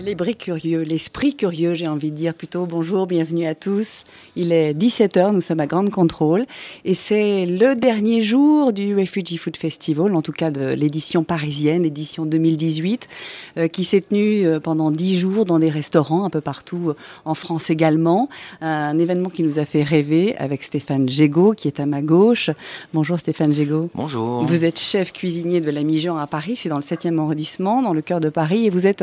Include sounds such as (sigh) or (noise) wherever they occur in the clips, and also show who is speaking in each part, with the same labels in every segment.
Speaker 1: Les curieux, l'esprit curieux, j'ai envie de dire plutôt. Bonjour, bienvenue à tous. Il est 17h, nous sommes à Grande Contrôle et c'est le dernier jour du Refugee Food Festival, en tout cas de l'édition parisienne, édition 2018, euh, qui s'est tenue euh, pendant 10 jours dans des restaurants un peu partout euh, en France également. Un événement qui nous a fait rêver avec Stéphane Gégaud qui est à ma gauche. Bonjour Stéphane Gégaud.
Speaker 2: Bonjour.
Speaker 1: Vous êtes chef cuisinier de la Mijan à Paris, c'est dans le 7e arrondissement, dans le cœur de Paris et vous êtes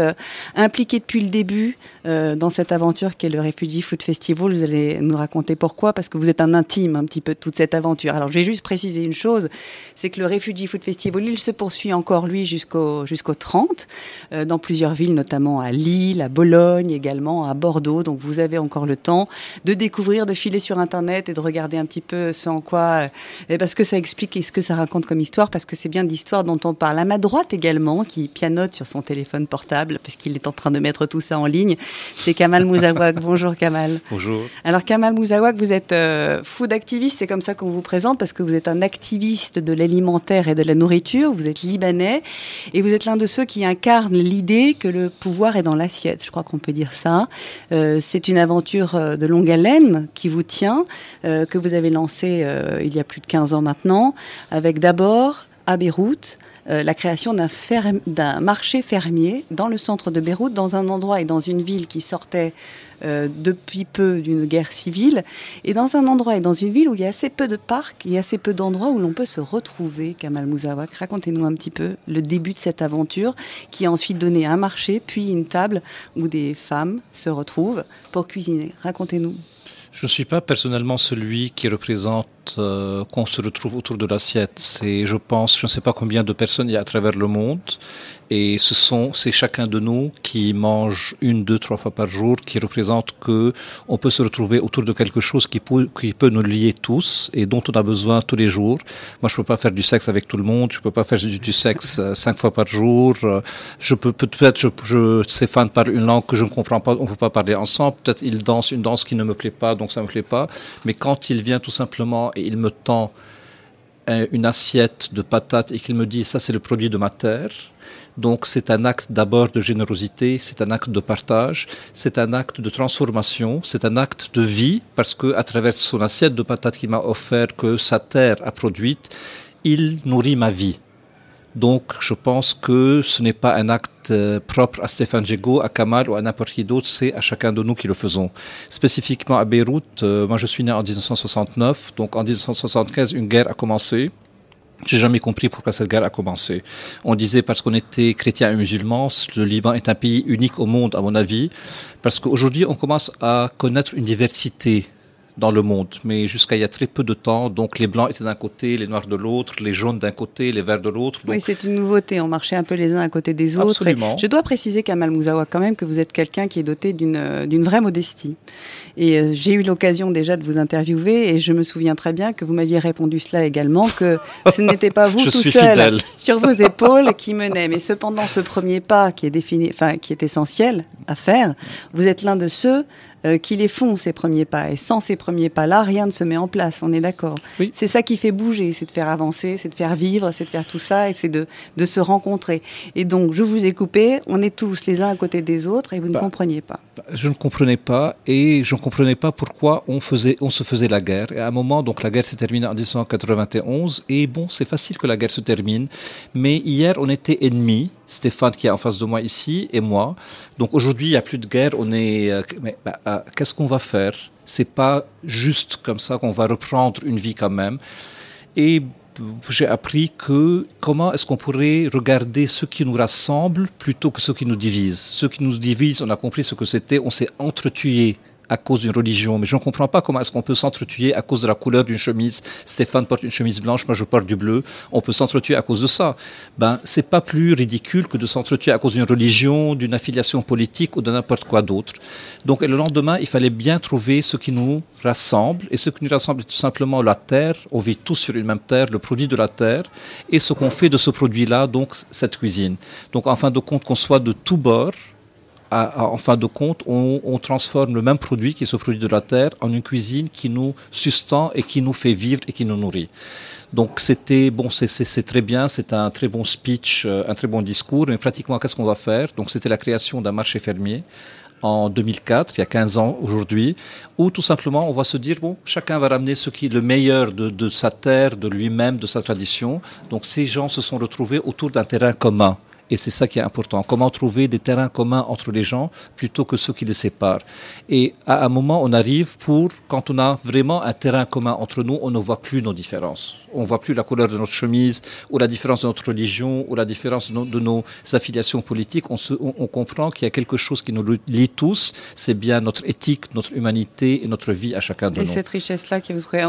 Speaker 1: impliqué depuis le début euh, dans cette aventure qu'est le Refugee Food Festival. Vous allez nous raconter pourquoi, parce que vous êtes un intime un petit peu de toute cette aventure. Alors, je vais juste préciser une chose, c'est que le Refugee Food Festival, il se poursuit encore, lui, jusqu'au jusqu'au 30, euh, dans plusieurs villes, notamment à Lille, à Bologne, également à Bordeaux. Donc, vous avez encore le temps de découvrir, de filer sur Internet et de regarder un petit peu ce en quoi, euh, parce que ça explique et ce que ça raconte comme histoire, parce que c'est bien d'histoire dont on parle. À ma droite également, qui pianote sur son téléphone portable, parce qu'il est en train de mettre tout ça en ligne. C'est Kamal Mouzawak. (laughs) Bonjour Kamal.
Speaker 2: Bonjour.
Speaker 1: Alors Kamal Mouzawak, vous êtes euh, food activiste, c'est comme ça qu'on vous présente parce que vous êtes un activiste de l'alimentaire et de la nourriture, vous êtes libanais et vous êtes l'un de ceux qui incarnent l'idée que le pouvoir est dans l'assiette. Je crois qu'on peut dire ça. Euh, c'est une aventure euh, de longue haleine qui vous tient, que vous avez lancée il y a plus de 15 ans maintenant, avec d'abord à Beyrouth euh, la création d'un marché fermier dans le centre de Beyrouth, dans un endroit et dans une ville qui sortait euh, depuis peu d'une guerre civile, et dans un endroit et dans une ville où il y a assez peu de parcs et assez peu d'endroits où l'on peut se retrouver, Kamal Mouzawak. Racontez-nous un petit peu le début de cette aventure qui a ensuite donné un marché, puis une table où des femmes se retrouvent pour cuisiner. Racontez-nous.
Speaker 2: Je ne suis pas personnellement celui qui représente euh, qu'on se retrouve autour de l'assiette. C'est, je pense, je ne sais pas combien de personnes il y a à travers le monde, et ce sont, c'est chacun de nous qui mange une, deux, trois fois par jour, qui représente que on peut se retrouver autour de quelque chose qui peut, qui peut nous lier tous et dont on a besoin tous les jours. Moi, je peux pas faire du sexe avec tout le monde, je peux pas faire du, sexe euh, cinq fois par jour. Je peux peut-être, je, je Stéphane parle une langue que je ne comprends pas, on peut pas parler ensemble. Peut-être il danse une danse qui ne me plaît pas, donc ça me plaît pas. Mais quand il vient tout simplement et il me tend une assiette de patates et qu'il me dit ça c'est le produit de ma terre. Donc c'est un acte d'abord de générosité, c'est un acte de partage, c'est un acte de transformation, c'est un acte de vie parce que à travers son assiette de patates qu'il m'a offert que sa terre a produite, il nourrit ma vie. Donc, je pense que ce n'est pas un acte euh, propre à Stéphane Jego, à Kamal ou à n'importe qui d'autre, c'est à chacun de nous qui le faisons. Spécifiquement à Beyrouth, euh, moi je suis né en 1969, donc en 1975, une guerre a commencé. J'ai jamais compris pourquoi cette guerre a commencé. On disait parce qu'on était chrétien et musulman, le Liban est un pays unique au monde, à mon avis, parce qu'aujourd'hui, on commence à connaître une diversité dans le monde. Mais jusqu'à il y a très peu de temps, donc les blancs étaient d'un côté, les noirs de l'autre, les jaunes d'un côté, les verts de l'autre.
Speaker 1: Oui, c'est une nouveauté. On marchait un peu les uns à côté des autres.
Speaker 2: Absolument.
Speaker 1: je dois préciser, Kamal Mouzawa, quand même, que vous êtes quelqu'un qui est doté d'une euh, d'une vraie modestie. Et euh, j'ai eu l'occasion déjà de vous interviewer et je me souviens très bien que vous m'aviez répondu cela également, que (laughs) ce n'était pas vous tout seul sur vos épaules qui menait. Mais cependant, ce premier pas qui est défini, enfin, qui est essentiel à faire, vous êtes l'un de ceux euh, qui les font, ces premiers pas. Et sans ces premiers pas-là, rien ne se met en place, on est d'accord.
Speaker 2: Oui.
Speaker 1: C'est ça qui fait bouger, c'est de faire avancer, c'est de faire vivre, c'est de faire tout ça, et c'est de, de se rencontrer. Et donc, je vous ai coupé, on est tous les uns à côté des autres, et vous
Speaker 2: bah,
Speaker 1: ne compreniez pas.
Speaker 2: Je ne comprenais pas, et je ne comprenais pas pourquoi on, faisait, on se faisait la guerre. Et à un moment, donc la guerre s'est terminée en 1991, et bon, c'est facile que la guerre se termine, mais hier, on était ennemis, Stéphane qui est en face de moi ici, et moi. Donc aujourd'hui, il n'y a plus de guerre, on est... Euh, mais, bah, euh, qu'est-ce qu'on va faire? C'est pas juste comme ça qu'on va reprendre une vie quand même. Et j'ai appris que comment est-ce qu'on pourrait regarder ce qui nous rassemble plutôt que ce qui nous divise. Ce qui nous divise, on a compris ce que c'était, on s'est entretué à cause d'une religion. Mais je ne comprends pas comment est-ce qu'on peut s'entretuer à cause de la couleur d'une chemise. Stéphane porte une chemise blanche, moi je porte du bleu. On peut s'entretuer à cause de ça. Ben, c'est pas plus ridicule que de s'entretuer à cause d'une religion, d'une affiliation politique ou de n'importe quoi d'autre. Donc, le lendemain, il fallait bien trouver ce qui nous rassemble. Et ce qui nous rassemble est tout simplement la terre. On vit tous sur une même terre, le produit de la terre. Et ce qu'on fait de ce produit-là, donc cette cuisine. Donc, en fin de compte, qu'on soit de tous bords, en fin de compte, on, transforme le même produit, qui est ce produit de la terre, en une cuisine qui nous sustente et qui nous fait vivre et qui nous nourrit. Donc c'était bon, c'est très bien, c'est un très bon speech, euh, un très bon discours, mais pratiquement qu'est-ce qu'on va faire? Donc c'était la création d'un marché fermier en 2004, il y a 15 ans aujourd'hui, où tout simplement on va se dire, bon, chacun va ramener ce qui est le meilleur de sa terre, de lui-même, de sa tradition. Donc ces gens se sont retrouvés autour d'un terrain commun. Et c'est ça qui est important. Comment trouver des terrains communs entre les gens plutôt que ceux qui les séparent. Et à un moment, on arrive pour, quand on a vraiment un terrain commun entre nous, on ne voit plus nos différences. On ne voit plus la couleur de notre chemise, ou la différence de notre religion, ou la différence de nos, affiliations politiques. On, se, on, comprend qu'il y a quelque chose qui nous lie tous. C'est bien notre éthique, notre humanité et notre vie à chacun de
Speaker 1: nous.
Speaker 2: Et
Speaker 1: cette richesse-là,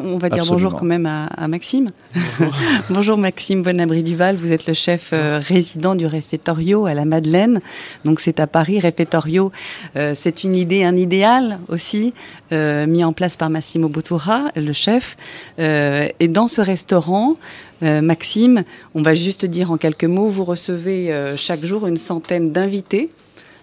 Speaker 1: on va dire bonjour quand même à, Maxime. Bonjour. (laughs) bonjour Maxime Bonabri Duval, vous êtes le chef euh, résident du référendum réfectorio à la Madeleine. Donc c'est à Paris, réfectorio. Euh, c'est une idée, un idéal aussi euh, mis en place par Massimo Bottura, le chef. Euh, et dans ce restaurant, Maxime, on va juste dire en quelques mots, vous recevez chaque jour une centaine d'invités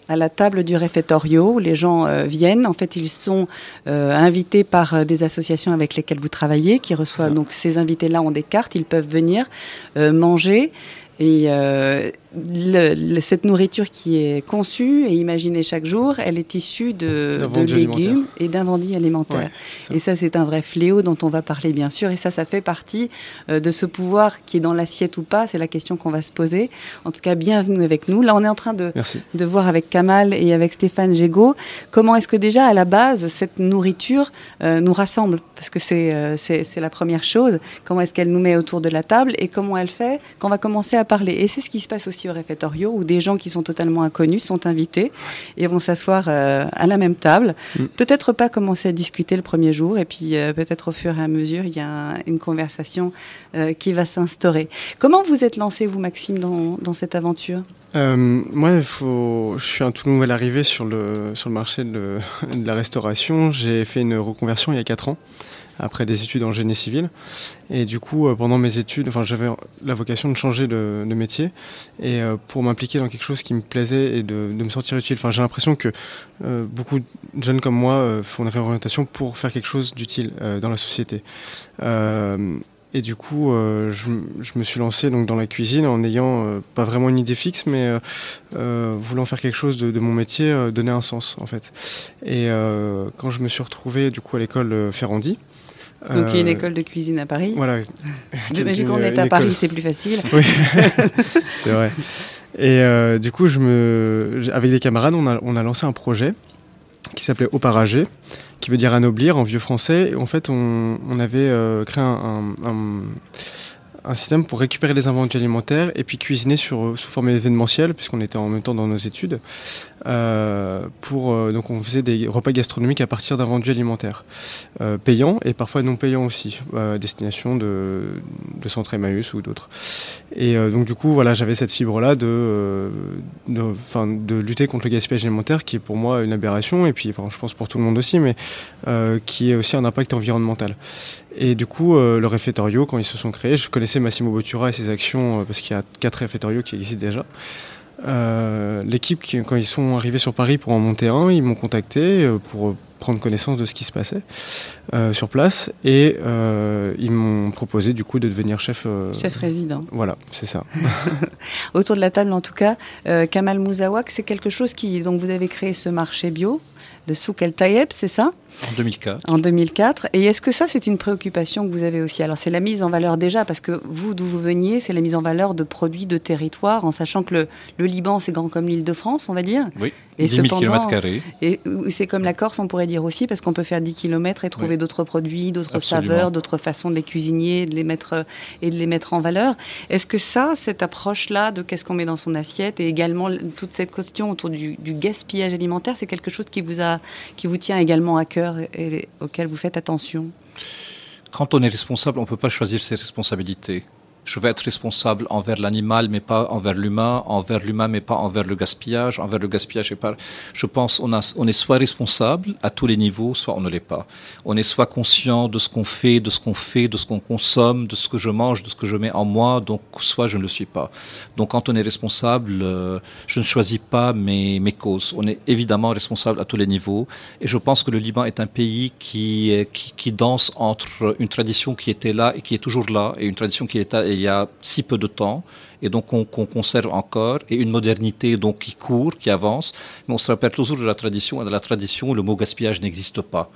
Speaker 1: à la table du réfectorio les gens viennent. En fait, ils sont invités par des associations avec lesquelles vous travaillez, qui reçoivent donc ces invités-là ont des cartes, ils peuvent venir manger et le, cette nourriture qui est conçue et imaginée chaque jour, elle est issue de, de légumes et d'un vendu alimentaire. et ça, c'est un vrai fléau dont on va parler, bien sûr. Et ça, ça fait partie euh, de ce pouvoir qui est dans l'assiette ou pas. C'est la question qu'on va se poser. En tout cas, bienvenue avec nous. Là, on est en train de, de voir avec Kamal et avec Stéphane Gégaud comment est-ce que déjà, à la base, cette nourriture euh, nous rassemble. Parce que euh, c'est c'est la première chose. Comment est-ce qu'elle nous met autour de la table et comment elle fait qu'on va commencer à parler. Et c'est ce qui se passe aussi au réfectorio où des gens qui sont totalement inconnus sont invités et vont s'asseoir euh, à la même table. Mm. Peut-être pas commencer à discuter le premier jour et puis euh, peut-être au fur et à mesure il y a une conversation euh, qui va s'instaurer. Comment vous êtes lancé vous Maxime dans, dans cette aventure?
Speaker 3: Moi, faut... je suis un tout nouvel arrivé sur le, sur le marché de, (laughs) de la restauration. J'ai fait une reconversion il y a 4 ans après des études en génie civil. Et du coup, euh, pendant mes études, enfin, j'avais la vocation de changer de, métier et euh, pour m'impliquer dans quelque chose qui me plaisait et de, me sentir utile. Enfin, j'ai l'impression que euh, beaucoup de jeunes comme moi font une réorientation pour faire quelque chose d'utile dans la société. Et du coup, je, me suis lancé donc dans la cuisine en n'ayant pas vraiment une idée fixe, mais voulant faire quelque chose de, de mon métier, donner un sens en fait. Et quand je me suis retrouvé du coup à l'école Ferrandi,
Speaker 1: donc il y a une euh, école de cuisine à Paris.
Speaker 3: Voilà. (laughs)
Speaker 1: Vu qu'on est à Paris, c'est plus facile.
Speaker 3: Oui, (laughs) c'est vrai. Et euh, du coup, je me, avec des camarades, on a, on a lancé un projet qui s'appelait Oparagé, qui veut dire anoblir en vieux français. Et en fait, on, on avait euh, créé un, un, un, système pour récupérer les invendus alimentaires et puis cuisiner sur, sous forme événementielle, puisqu'on était en même temps dans nos études. Euh, pour, euh, donc on faisait des repas gastronomiques à partir d'un vendu alimentaire, euh, payant et parfois non payant aussi, à destination de, de Centre Emmaüs ou d'autres. Et donc du coup, voilà, j'avais cette fibre-là de, de, de lutter contre le gaspillage alimentaire, qui est pour moi une aberration, et puis je pense pour tout le monde aussi, mais qui est aussi un impact environnemental. Et du coup, le réfectorio, quand ils se sont créés, je connaissais Massimo Bottura et ses actions, parce qu'il y a quatre réfectorios qui existent déjà. Euh, l'équipe, quand ils sont arrivés sur Paris pour en monter un, ils m'ont contacté euh, pour prendre connaissance de ce qui se passait euh, sur place et ils m'ont proposé du coup de devenir chef.
Speaker 1: chef résident.
Speaker 3: Voilà, c'est ça. (laughs)
Speaker 1: Autour de la table, en tout cas, Kamal Mouzawak, c'est quelque chose qui. Donc vous avez créé ce marché bio de Souk El Tayeb, c'est ça?
Speaker 2: En 2004.
Speaker 1: En 2004. Et est-ce que ça, c'est une préoccupation que vous avez aussi? Alors, c'est la mise en valeur déjà, parce que vous, d'où vous veniez, c'est la mise en valeur de produits de territoire, en sachant que le, Liban, c'est grand comme l'île de France, on va dire.
Speaker 2: Oui. Et 10 000 km
Speaker 1: Et c'est comme la Corse, on pourrait dire aussi, parce qu'on peut faire 10 km et trouver d'autres produits, d'autres saveurs, d'autres façons de les cuisiner de les mettre, et de les mettre en valeur. Est-ce que ça, cette approche-là de qu'est-ce qu'on met dans son assiette, et également toute cette question autour du, du gaspillage alimentaire, c'est quelque chose qui vous qui vous tient également à cœur et auquel vous faites attention?
Speaker 2: Quand on est responsable, on ne peut pas choisir ses responsabilités je vais être responsable envers l'animal, mais pas envers l'humain, envers l'humain, mais pas envers le gaspillage, envers le gaspillage. Je pense on, est soit responsable à tous les niveaux, soit on ne l'est pas. On est soit conscient de ce qu'on fait, de ce qu'on fait, de ce qu'on consomme, de ce que je mange, de ce que je mets en moi, donc soit je ne le suis pas. Donc quand on est responsable, euh, je ne choisis pas mes, causes. On est évidemment responsable à tous les niveaux, et je pense que le Liban est un pays qui danse entre une tradition qui était là et qui est toujours là, et une tradition qui est il y a si peu de temps et donc qu'on conserve encore, et une modernité donc qui court, qui avance. Mais on se rappelle toujours de la tradition, et de la tradition, le mot gaspillage n'existe pas.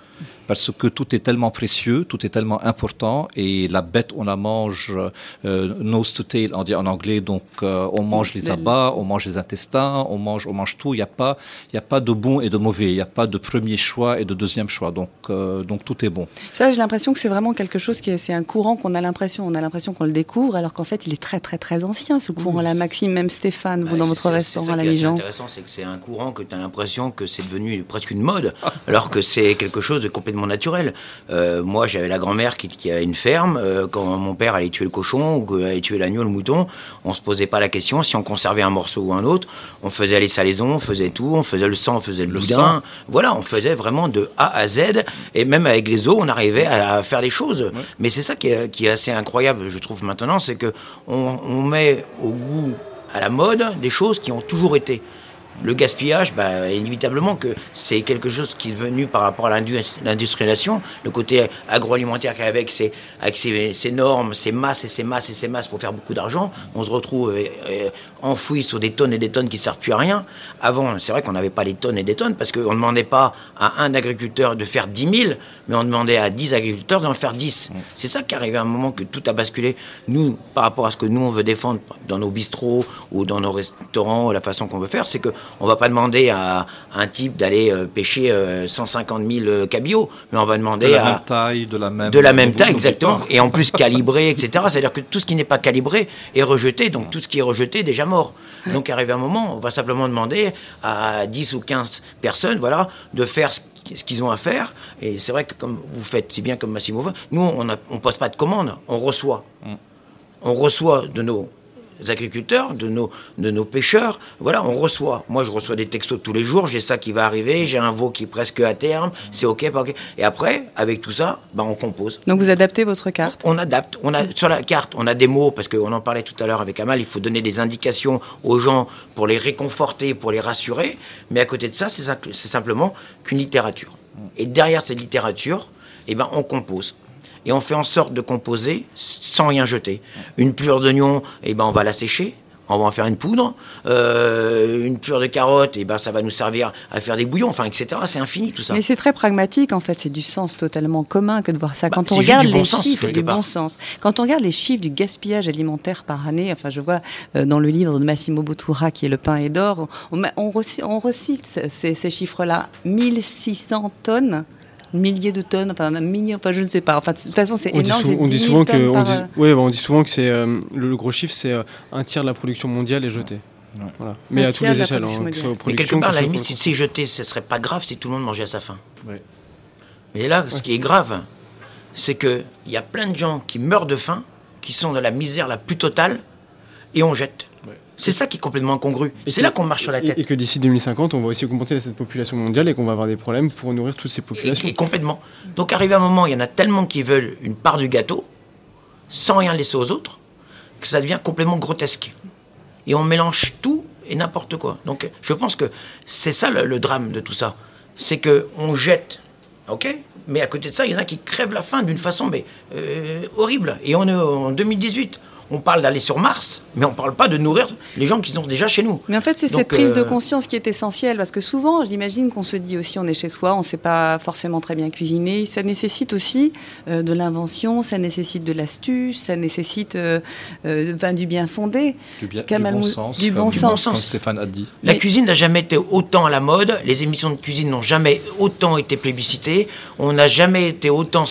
Speaker 2: Parce que tout est tellement précieux, tout est tellement important, et la bête, on la mange euh, nose to tail, on dit en anglais, donc euh, on mange les abats, on mange les intestins, on mange, on mange tout. Il n'y a pas, il a pas de bon et de mauvais. Il n'y a pas de premier choix et de deuxième choix. Donc, euh, donc tout est bon.
Speaker 1: Ça, j'ai l'impression que c'est vraiment quelque chose qui est, c'est un courant qu'on a l'impression, on a l'impression qu'on le découvre, alors qu'en fait, il est très, très, très ancien ce courant, la Maxime, même Stéphane, vous, dans votre restaurant à la
Speaker 4: qui est assez
Speaker 1: Mijan.
Speaker 4: intéressant, c'est que c'est un courant que tu as l'impression que c'est devenu presque une mode, (laughs) alors que c'est quelque chose de complètement naturel. Euh, moi, j'avais la grand-mère qui, qui a une ferme. euh, quand mon père allait tuer le cochon ou allait tuer l'agneau, le mouton, on se posait pas la question si on conservait un morceau ou un autre. On faisait les salaisons, on faisait tout, on faisait le sang, on faisait le,
Speaker 2: Le
Speaker 4: boudin.
Speaker 2: sang.
Speaker 4: Voilà, on faisait vraiment de A à Z, et même avec les os, on arrivait à faire des choses. Mais c'est ça qui est, qui est assez incroyable, je trouve maintenant, c'est que on, on met au goût, à la mode, des choses qui ont toujours été. Le gaspillage, bah, inévitablement que c'est quelque chose qui est venu par rapport à l'indu- l'industrialisation, le côté agroalimentaire ses, avec ses, ses normes, ses masses et ses masses et ses masses pour faire beaucoup d'argent, on se retrouve euh, euh, enfoui sur des tonnes et des tonnes qui servent plus à rien. Avant, c'est vrai qu'on n'avait pas des tonnes et des tonnes parce qu'on ne demandait pas à un agriculteur de faire 10 000, mais on demandait à 10 agriculteurs d'en faire 10. C'est ça qui est arrivé à un moment que tout a basculé. Nous, par rapport à ce que nous on veut défendre dans nos bistrots ou dans nos restaurants, la façon qu'on veut faire, c'est que on va pas demander à un type d'aller euh, pêcher euh, 150 000 euh, cabiots, mais on va
Speaker 2: De
Speaker 4: demander
Speaker 2: la
Speaker 4: à
Speaker 2: même taille, de la même.
Speaker 4: de la même taille, exactement, et en plus (laughs) calibré, etc. C'est-à-dire que tout ce qui n'est pas calibré est rejeté, donc tout ce qui est rejeté est déjà mort. Donc arrivé un moment, on va simplement demander à 10 ou 15 personnes, voilà, de faire ce ce qu'ils ont à faire. Et c'est vrai que comme vous faites si bien comme Massimo, nous on ne pose pas de commande, on reçoit. On reçoit de nos agriculteurs, de nos, de nos pêcheurs, voilà, on reçoit. Moi, je reçois des textos tous les jours, j'ai ça qui va arriver, j'ai un veau qui est presque à terme, c'est ok, pas ok. Et après, avec tout ça, ben, on compose.
Speaker 1: Donc vous adaptez votre carte?
Speaker 4: On adapte. On a sur la carte, on a des mots parce qu'on en parlait tout à l'heure avec Amal. Il faut donner des indications aux gens pour les réconforter, pour les rassurer. Mais à côté de ça, c'est simple- c'est simplement qu'une littérature. Et derrière cette littérature, eh ben, on compose. Et on fait en sorte de composer sans rien jeter. Une plure d'oignon, eh ben, on va la sécher. On va en faire une poudre. Euh, une plure de carotte, eh ben, ça va nous servir à faire des bouillons, enfin, etc. C'est infini tout ça.
Speaker 1: Mais c'est très pragmatique en fait, c'est du sens totalement commun que de voir ça.
Speaker 4: Bah,
Speaker 1: Quand on regarde
Speaker 4: bon
Speaker 1: les
Speaker 4: sens,
Speaker 1: chiffres, du bon sens. Quand on regarde les chiffres du gaspillage alimentaire par année, enfin je vois euh, dans le livre de Massimo Bottura qui est Le pain et d'or, on, on, on recy- on recycle ces chiffres-là, 1600 tonnes. Milliers de tonnes, enfin un million, enfin je ne sais pas. Enfin de toute façon c'est
Speaker 3: On dit,
Speaker 1: énorme.
Speaker 3: on dit
Speaker 1: 10 000
Speaker 3: souvent que on dit,
Speaker 1: euh,
Speaker 3: ouais, bah, on dit souvent que c'est euh, le, le gros chiffre, c'est euh, un tiers de la production mondiale est jeté. Voilà. Mais
Speaker 1: Un
Speaker 3: à
Speaker 1: de
Speaker 3: les échelles, hein, que.
Speaker 4: Mais quelque part,
Speaker 3: que
Speaker 4: la limite, si c'est jeté, ce serait pas grave si tout le monde mangeait à sa faim.
Speaker 2: Ouais.
Speaker 4: Mais là, ce qui est grave, c'est que il y a plein de gens qui meurent de faim, qui sont dans la misère la plus totale, et on jette. C'est ça qui est complètement incongru. C'est là qu'on marche sur la tête.
Speaker 3: Et que d'ici 2050, on va aussi augmenter cette population mondiale et qu'on va avoir des problèmes pour nourrir toutes ces
Speaker 4: Et-
Speaker 3: populations.
Speaker 4: et complètement. Donc, arrivé à un moment, il y en a tellement qui veulent une part du gâteau, sans rien laisser aux autres, que ça devient complètement grotesque. Et on mélange tout et n'importe quoi. Donc, je pense que c'est ça le, le drame de tout ça. C'est que on jette, ok Mais à côté de ça, il y en a qui crèvent la faim d'une façon mais, euh, horrible. Et on est en 2018. On parle d'aller sur Mars, mais on parle pas de nourrir les gens qui sont déjà chez nous.
Speaker 1: Mais en fait, c'est cette prise de
Speaker 4: euh,
Speaker 1: conscience qui est essentielle, parce que souvent, j'imagine qu'on se dit aussi, on est chez soi, on ne sait pas forcément très bien cuisiner. Ça nécessite aussi euh, de l'invention, ça nécessite de l'astuce, ça nécessite euh, euh, du bien fondé.
Speaker 2: Du, bien, du
Speaker 1: Kamal
Speaker 2: bon sens.
Speaker 1: du
Speaker 2: comme,
Speaker 1: bon
Speaker 4: sens.
Speaker 2: Comme Stéphane a dit.
Speaker 4: La
Speaker 1: Mais-
Speaker 4: cuisine n'a jamais été autant à la mode, les émissions de cuisine n'ont jamais autant été plébiscitées, on n'a jamais été autant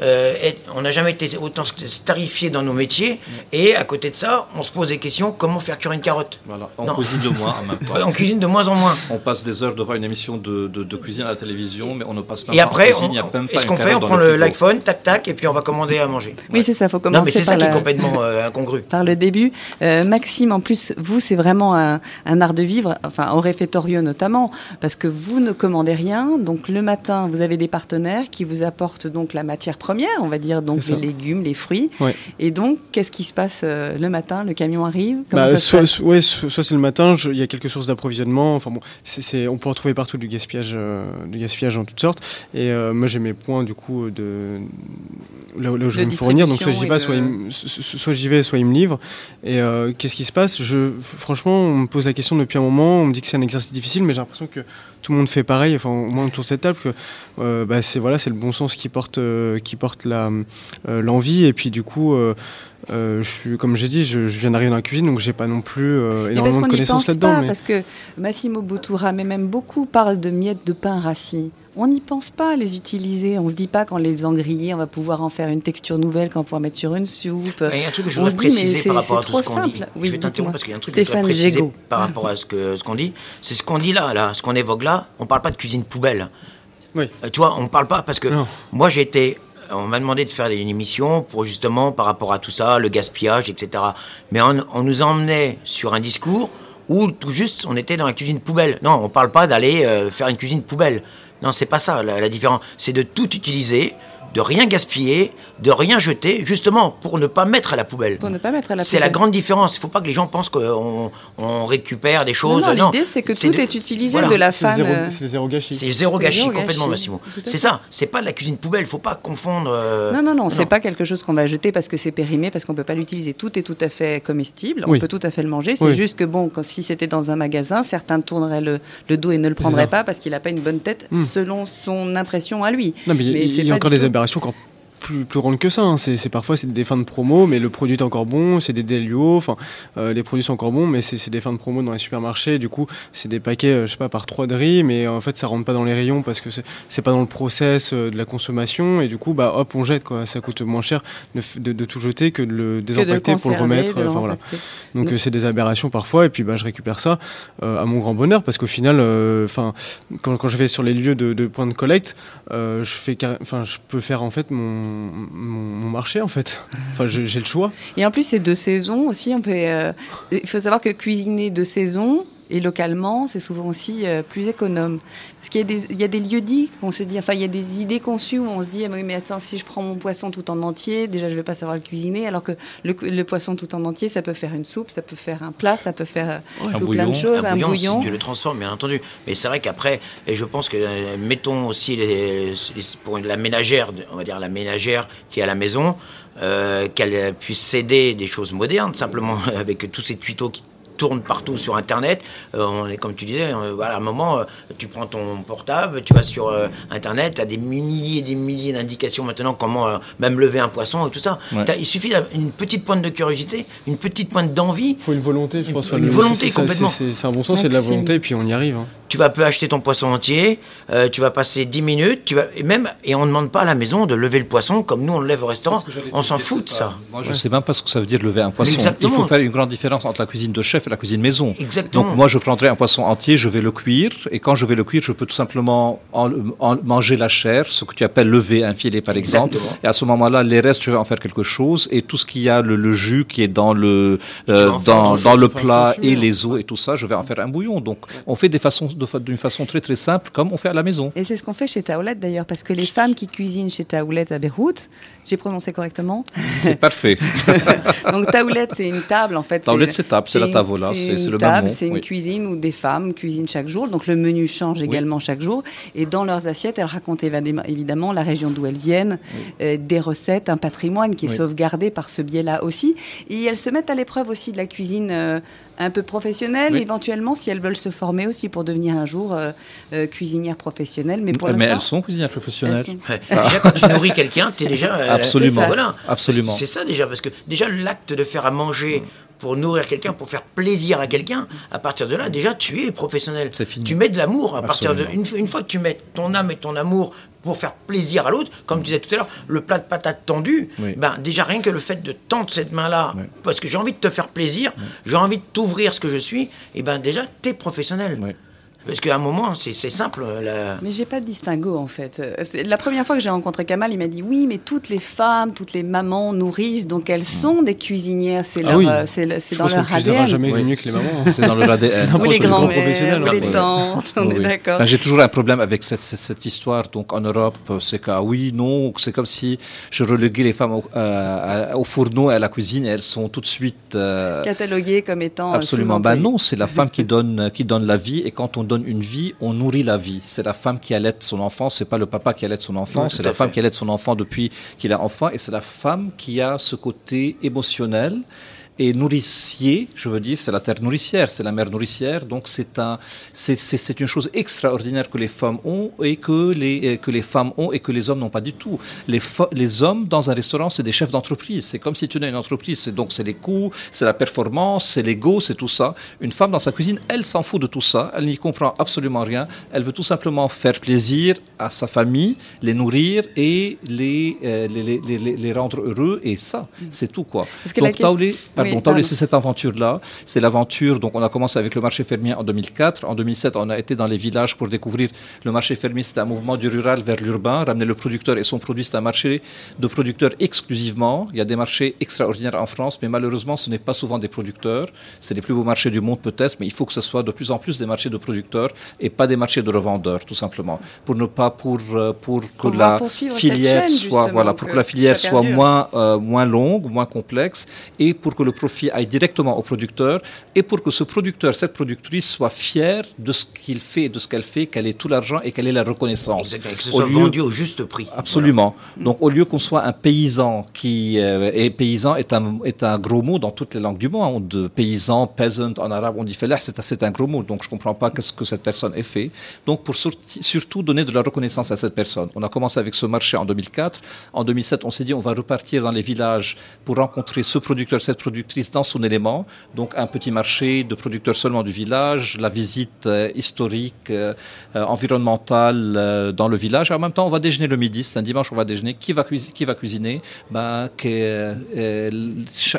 Speaker 4: euh, être- on n'a jamais été autant starifié dans nos métiers. Et à côté de ça, on se pose des questions comment faire cuire une carotte?
Speaker 2: Voilà, on
Speaker 4: Non.
Speaker 2: cuisine de moins en même temps. (laughs)
Speaker 4: On cuisine de moins en moins.
Speaker 2: On passe des heures devant une émission de, de, de cuisine à la télévision, mais on ne passe même
Speaker 4: Et
Speaker 2: pas
Speaker 4: après,
Speaker 2: en cuisine,
Speaker 4: on-
Speaker 2: il y a même pas
Speaker 4: est-ce
Speaker 2: une
Speaker 4: qu'on fait On prend l'iPhone, tac tac, et puis on va commander à manger.
Speaker 1: Oui, c'est ça, faut
Speaker 4: Non,
Speaker 1: commencer
Speaker 4: mais c'est ça
Speaker 1: par
Speaker 4: qui est complètement euh, incongru. (laughs)
Speaker 1: par le début. Euh, Maxime, en plus, vous, c'est vraiment un, un art de vivre, enfin au réfectorio notamment, parce que vous ne commandez rien. Donc le matin, vous avez des partenaires qui vous apportent donc la matière première, on va dire donc les légumes, les fruits.
Speaker 3: Ouais.
Speaker 1: Et donc, qu'est-ce qui se passe euh, le matin? Le camion arrive?
Speaker 3: Bah,
Speaker 1: ça se
Speaker 3: soit, ouais, c'est le matin, il y a quelques sources d'approvisionnement. Enfin bon, c'est- on peut en trouver partout du gaspillage, euh, du gaspillage en toutes sortes. Et euh, moi j'ai mes points du coup de là, où- là où je vais me fournir. Donc soit j'y vais,
Speaker 1: de-
Speaker 3: soit, il me- so- so- soit j'y vais, soit ils me livrent. Et qu'est-ce qui se passe? Je, franchement, on me pose la question depuis un moment. On me dit que c'est un exercice difficile, mais j'ai l'impression que tout le monde fait pareil. Enfin, au moins autour de cette table, que bah, c'est voilà, c'est le bon sens qui porte, qui porte la euh, l'envie. Et puis du coup. euh, euh, je suis, comme j'ai dit, je, je viens d'arriver dans la cuisine, donc j'ai pas non plus euh, énormément de
Speaker 1: qu'on n'y
Speaker 3: connaissances
Speaker 1: pense
Speaker 3: là-dedans.
Speaker 1: pas,
Speaker 3: mais-
Speaker 1: parce que Massimo Bottura, mais même beaucoup, parlent de miettes de pain rassis. On n'y pense pas à les utiliser. On se dit pas qu'en les faisant griller, on va pouvoir en faire une texture nouvelle, qu'on va pouvoir mettre sur une soupe.
Speaker 4: Il y a un truc que je voudrais préciser
Speaker 1: c'est-
Speaker 4: par rapport à tout ce
Speaker 1: trop
Speaker 4: qu'on dit.
Speaker 1: simple.
Speaker 4: je vais t'interrompre parce qu'il y a un truc que je voudrais préciser par rapport à ce qu'on dit. C'est ce qu'on dit là, là, ce qu'on évoque là. On parle pas de cuisine poubelle.
Speaker 3: Oui.
Speaker 4: Euh, tu vois, on parle pas parce que
Speaker 3: Non.
Speaker 4: moi j'ai été. On m'a demandé de faire une émission pour justement par rapport à tout ça, le gaspillage, etc. Mais on, nous emmenait sur un discours où tout juste on était dans la cuisine poubelle. Non, on parle pas d'aller euh, faire une cuisine poubelle. Non, c'est pas ça la différence. C'est de tout utiliser, de rien gaspiller, de rien jeter, justement pour ne pas mettre à la poubelle.
Speaker 1: Pour ne pas mettre à la
Speaker 4: C'est la grande différence. Il faut pas que les gens pensent qu'on on récupère des choses.
Speaker 1: Non, non,
Speaker 4: Non,
Speaker 1: l'idée, c'est que
Speaker 4: C'est
Speaker 1: tout
Speaker 4: de-
Speaker 1: est utilisé
Speaker 4: voilà.
Speaker 1: de la fan. euh,
Speaker 3: c'est le zéro gâchis.
Speaker 4: C'est zéro gâchis,
Speaker 1: zéro
Speaker 4: complètement. Massimo. C'est ça. C'est pas de la cuisine poubelle. Il faut pas confondre. euh,
Speaker 1: Non, non, non, c'est pas quelque chose qu'on va jeter parce que c'est périmé, parce qu'on peut pas l'utiliser. Tout est tout à fait comestible, on peut tout à fait le manger. C'est
Speaker 3: Oui.
Speaker 1: juste que bon, quand, si c'était dans un magasin, certains tourneraient le, le dos et ne le prendraient pas parce qu'il n'a pas une bonne tête
Speaker 3: Hmm.
Speaker 1: selon son impression à lui.
Speaker 3: Non, mais il y a-
Speaker 1: Mais
Speaker 3: il
Speaker 1: c'est
Speaker 3: y, a encore des aberrations encore plus, plus que ça. hein. C'est parfois c'est des fins de promo, mais le produit est encore bon. C'est des Delio. Enfin, euh, les produits sont encore bons, mais c'est des fins de promo dans les supermarchés. Du coup, c'est des paquets, euh, je sais pas, par trois de riz, mais en fait, ça rentre pas dans les rayons parce que c'est c'est pas dans le process euh, de la consommation. Et du coup, bah hop, on jette quoi. Ça coûte moins cher de, f- de- de tout jeter que de le désimpacter pour le remettre. euh,
Speaker 1: le
Speaker 3: voilà. Donc euh, c'est des aberrations parfois, et puis bah, je récupère ça euh, à mon grand bonheur, parce qu'au final, euh, enfin, quand, quand je vais sur les lieux de, de points de collecte, euh, je fais, enfin, je peux faire en fait mon, mon, marché en fait. Enfin, j'ai j'ai le choix.
Speaker 1: Et en plus, c'est de saison aussi. On peut, euh, il faut savoir que cuisiner de saison et localement, c'est souvent aussi euh, plus économe. Parce qu'il y a des, il y a des lieux dits qu'on se dit, enfin, il y a des idées conçues où on se dit, ah, mais attends, si je prends mon poisson tout en entier, déjà, je vais pas savoir le cuisiner, alors que le, le poisson tout en entier, ça peut faire une soupe, ça peut faire un plat, ça peut faire euh,
Speaker 2: Un
Speaker 1: tout plein de choses, un,
Speaker 4: bouillon,
Speaker 1: bouillon.
Speaker 4: si tu le transformes, bien entendu. Mais c'est vrai qu'après, et je pense que euh, mettons aussi les, les- pour la ménagère, on va dire la ménagère qui est à la maison, euh, qu'elle puisse céder des choses modernes, simplement (laughs) avec tous ces tutos qui tournent partout sur Internet. Euh, on est comme tu disais, euh, voilà, à un moment, euh, tu prends ton portable, tu vas sur euh, Internet, tu as des milliers et des milliers d'indications maintenant comment euh, même lever un poisson et tout ça.
Speaker 2: Ouais.
Speaker 4: Il suffit d'une petite pointe de curiosité, une petite pointe d'envie,
Speaker 3: Il faut une volonté, je pense.
Speaker 4: Une volonté, complètement.
Speaker 3: C'est c'est un bon sens, c'est de la volonté, et puis on y arrive. hein.
Speaker 4: tu vas peu acheter ton poisson entier, euh, tu vas passer 10 minutes, tu vas et même et on ne demande pas à la maison de lever le poisson comme nous on le lève au restaurant. On s'en fout de ça.
Speaker 2: Moi, je ne sais même pas ce que ça veut dire lever un poisson.
Speaker 4: Exactement.
Speaker 2: Il faut faire une grande différence entre la cuisine de chef la cuisine maison.
Speaker 4: Exactement.
Speaker 2: Donc moi, je prendrai un poisson entier, je vais le cuire, et quand je vais le cuire, je peux tout simplement en- en- manger la chair, ce que tu appelles lever un filet par exemple. Et à ce moment-là, les restes, je vais en faire quelque chose, et tout ce qui a le, le jus qui est dans le euh, dans, le plat et
Speaker 3: fumé.
Speaker 2: les os et tout ça, je vais en faire un bouillon. Donc on fait des façons d'une façon très très simple, comme on fait à la maison.
Speaker 1: Et c'est ce qu'on fait chez Taoulet d'ailleurs, parce que les femmes qui cuisinent chez Taoulet à Beyrouth, j'ai prononcé correctement?
Speaker 2: C'est parfait. (laughs)
Speaker 1: Donc Taoulet, c'est une table en fait.
Speaker 2: Taoulet, c'est table, c'est la
Speaker 1: une-
Speaker 2: c'est-
Speaker 1: une table, C'est une
Speaker 2: oui.
Speaker 1: cuisine où des femmes cuisinent chaque jour. Donc le menu change également chaque jour. Et dans leurs assiettes, elles racontent évidemment- la région d'où elles viennent, euh, des recettes, un patrimoine qui est
Speaker 2: Oui.
Speaker 1: sauvegardé par ce biais-là aussi. Et elles se mettent à l'épreuve aussi de la cuisine. euh, un peu professionnelle,
Speaker 2: Oui.
Speaker 1: éventuellement, si elles veulent se former aussi pour devenir un jour euh, euh, cuisinière professionnelle. Mais pour
Speaker 2: Mais elles sont cuisinières professionnelles.
Speaker 1: elles sont-
Speaker 4: Ouais. Déjà quand tu nourris quelqu'un, tu es déjà euh,
Speaker 2: Absolument.
Speaker 4: Voilà.
Speaker 2: Absolument.
Speaker 4: C'est ça déjà parce que déjà l'acte de faire à manger pour nourrir quelqu'un, pour faire plaisir à quelqu'un, à partir de là, déjà, tu es professionnel.
Speaker 2: Fini.
Speaker 4: Tu mets de l'amour à partir de. Une, une fois que tu mets ton âme et ton amour pour faire plaisir à l'autre, comme tu disais tout à l'heure, le plat de patates tendu,
Speaker 2: Oui.
Speaker 4: ben déjà rien que le fait de tendre cette main-là,
Speaker 2: Oui.
Speaker 4: parce que j'ai envie de te faire plaisir, j'ai envie de t'ouvrir ce que je suis, et ben déjà, t'es professionnel. Parce qu'à un moment, c'est simple. la-
Speaker 1: Mais j'ai pas de distinguo en fait. La première fois que j'ai rencontré Kamal, il m'a dit oui, mais toutes les femmes, toutes les mamans nourrissent, donc elles sont des cuisinières. C'est
Speaker 3: Ah
Speaker 1: leur,
Speaker 3: oui.
Speaker 1: euh, dans leur ADN.
Speaker 3: jamais
Speaker 2: Oui.
Speaker 3: mieux que les mamans.
Speaker 2: C'est dans leur ADN. (laughs)
Speaker 1: Ou les grands-mères,
Speaker 3: hein.
Speaker 1: les tantes, on
Speaker 2: Oui,
Speaker 1: est d'accord.
Speaker 2: Ben, J'ai toujours un problème avec cette, cette, cette histoire. Donc en Europe, c'est que ah oui, non, c'est comme si je reléguais les femmes au, euh, au fourneau et à la cuisine et elles sont tout de suite. euh,
Speaker 1: Cataloguées comme étant.
Speaker 2: Absolument. Ben non, c'est la femme qui (laughs) donne, qui donne la vie. Et quand on donne une vie, on nourrit la vie. C'est la femme qui allait son enfant. C'est pas le papa qui allait son enfant. C'est la femme qui allait son enfant depuis qu'il est enfant. Et c'est la femme qui a ce côté émotionnel et nourricier, je veux dire, c'est la terre nourricière, c'est la mère nourricière. Donc c'est un, c'est, c'est, c'est une chose extraordinaire que les femmes ont et que les, que les femmes ont et que les hommes n'ont pas du tout. Les, les hommes dans un restaurant, c'est des chefs d'entreprise. C'est comme si tu n'as une entreprise. C'est donc c'est les coûts, c'est la performance, c'est l'ego, c'est tout ça. Une femme dans sa cuisine, elle s'en fout de tout ça. Elle n'y comprend absolument rien. Elle veut tout simplement faire plaisir à sa famille, les nourrir et les, euh, les, les, les, les- rendre heureux. Et ça, c'est tout quoi.
Speaker 1: Parce que la question- Oui,
Speaker 2: Taoulé,
Speaker 1: pardon.
Speaker 2: c'est cette aventure-là. C'est l'aventure. Donc, on a commencé avec le marché fermier en 2004. En 2007, on a été dans les villages pour découvrir le marché fermier. C'était un mouvement du rural vers l'urbain. Ramener le producteur et son produit. C'est un marché de producteurs exclusivement. Il y a des marchés extraordinaires en France, mais malheureusement, ce n'est pas souvent des producteurs. C'est les plus beaux marchés du monde, peut-être, mais il faut que ce soit de plus en plus des marchés de producteurs et pas des marchés de revendeurs, tout simplement. Pour ne pas, pour, euh, pour que la filière
Speaker 1: chaîne,
Speaker 2: soit, voilà, pour
Speaker 1: que
Speaker 2: que la filière soit moins, euh, moins longue, moins complexe, et pour que le profit aille directement au producteur, et pour que ce producteur, cette productrice soit fière de ce qu'il fait et de ce qu'elle fait, qu'elle ait tout l'argent et qu'elle ait la reconnaissance.
Speaker 4: Exactement, que ce
Speaker 2: Au
Speaker 4: soit
Speaker 2: lieu-
Speaker 4: vendu au juste prix.
Speaker 2: Absolument. Donc, au lieu qu'on soit un paysan qui euh, et paysan est un est un gros mot dans toutes les langues du monde. De paysan, peasant en arabe, on dit felah, c'est un- c'est un gros mot. Donc, je comprends pas qu'est-ce que cette personne ait fait. Donc, pour surti- surtout donner de la reconnaissance à cette personne. On a commencé avec ce marché en 2004. En 2007, on s'est dit on va repartir dans les villages pour rencontrer ce producteur, cette productrice dans son élément. Donc, un petit marché de producteurs seulement du village, la visite euh, historique, euh, environnementale euh, dans le village. En même temps, on va déjeuner le midi. C'est un dimanche, on va déjeuner. Qui va, cuisiner? Ben,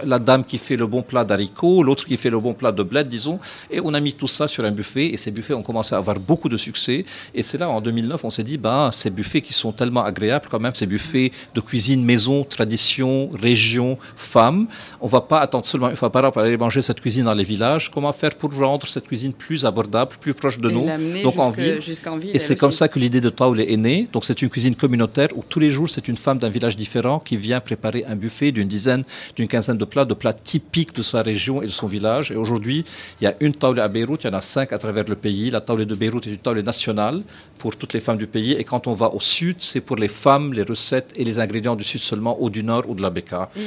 Speaker 2: La dame qui fait le bon plat d'haricots, l'autre qui fait le bon plat de bled, disons. Et on a mis tout ça sur un buffet. Et ces buffets ont commencé à avoir beaucoup de succès. Et c'est là, en 2009, on s'est dit, ben, ces buffets qui sont tellement agréables quand même, ces buffets de cuisine maison, tradition, région, femmes, on va pas attendre seulement une fois par an pour aller manger cette cuisine dans les villages. Comment faire pour rendre cette cuisine plus abordable, plus proche de
Speaker 1: Et
Speaker 2: nous donc en ville.
Speaker 1: jusqu'en ville,
Speaker 2: Et c'est comme ça que l'idée de Taoul est née. Donc c'est une cuisine communautaire où tous les jours c'est une femme d'un village différent qui vient préparer un buffet d'une dizaine, d'une quinzaine de plats, de plats typiques de sa région et de son village. Et aujourd'hui, il y a une Taoul à Beyrouth, il y en a cinq à travers le pays. La Taoul de Beyrouth est une Taoul nationale pour toutes les femmes du pays. Et quand on va au sud, c'est pour les femmes, les recettes et les ingrédients du sud seulement, ou du nord ou de la Beka. Et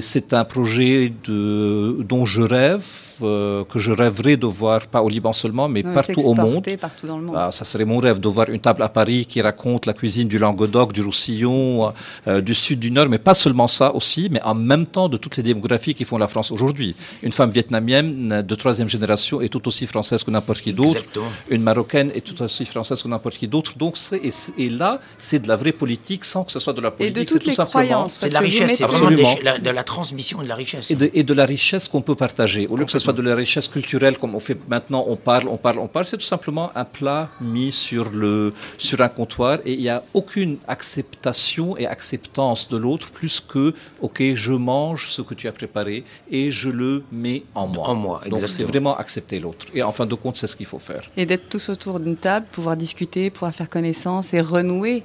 Speaker 2: c'est un projet de, dont je rêve, euh, que je rêverais de voir, pas au Liban seulement, mais partout au monde.
Speaker 1: s'exporter partout dans le monde.
Speaker 2: Ah, ça serait mon rêve de voir une table à Paris qui raconte la cuisine du Languedoc, du Roussillon, euh, du sud, du nord, mais pas seulement ça aussi, mais en même temps de toutes les démographies qui font la France aujourd'hui. Une femme vietnamienne de troisième génération est tout aussi française que n'importe qui d'autre. Une marocaine est tout aussi française que n'importe qui d'autre. Donc, c'est, et, et là, c'est de la vraie politique sans que ce soit de la
Speaker 1: Et
Speaker 2: politique.
Speaker 1: de
Speaker 2: c'est
Speaker 1: toutes
Speaker 2: tout
Speaker 1: les
Speaker 2: simplement-
Speaker 1: croyances.
Speaker 4: C'est de la richesse, c'est vraiment de,
Speaker 2: Absolument.
Speaker 4: la, de la transmission et de la richesse.
Speaker 2: et de, et de la richesse qu'on peut partager. Au lieu que ce soit de la richesse culturelle comme on fait maintenant, on parle, on parle, on parle, c'est tout simplement un plat mis sur, le, sur un comptoir et il n'y a aucune acceptation et acceptance de l'autre plus que, ok, je mange ce que tu as préparé et je le mets en moi.
Speaker 4: En moi,
Speaker 2: Donc c'est vraiment accepter l'autre. Et en fin de compte, c'est ce qu'il faut faire.
Speaker 1: Et d'être tous autour d'une table, pouvoir discuter, pouvoir faire connaissance et renouer.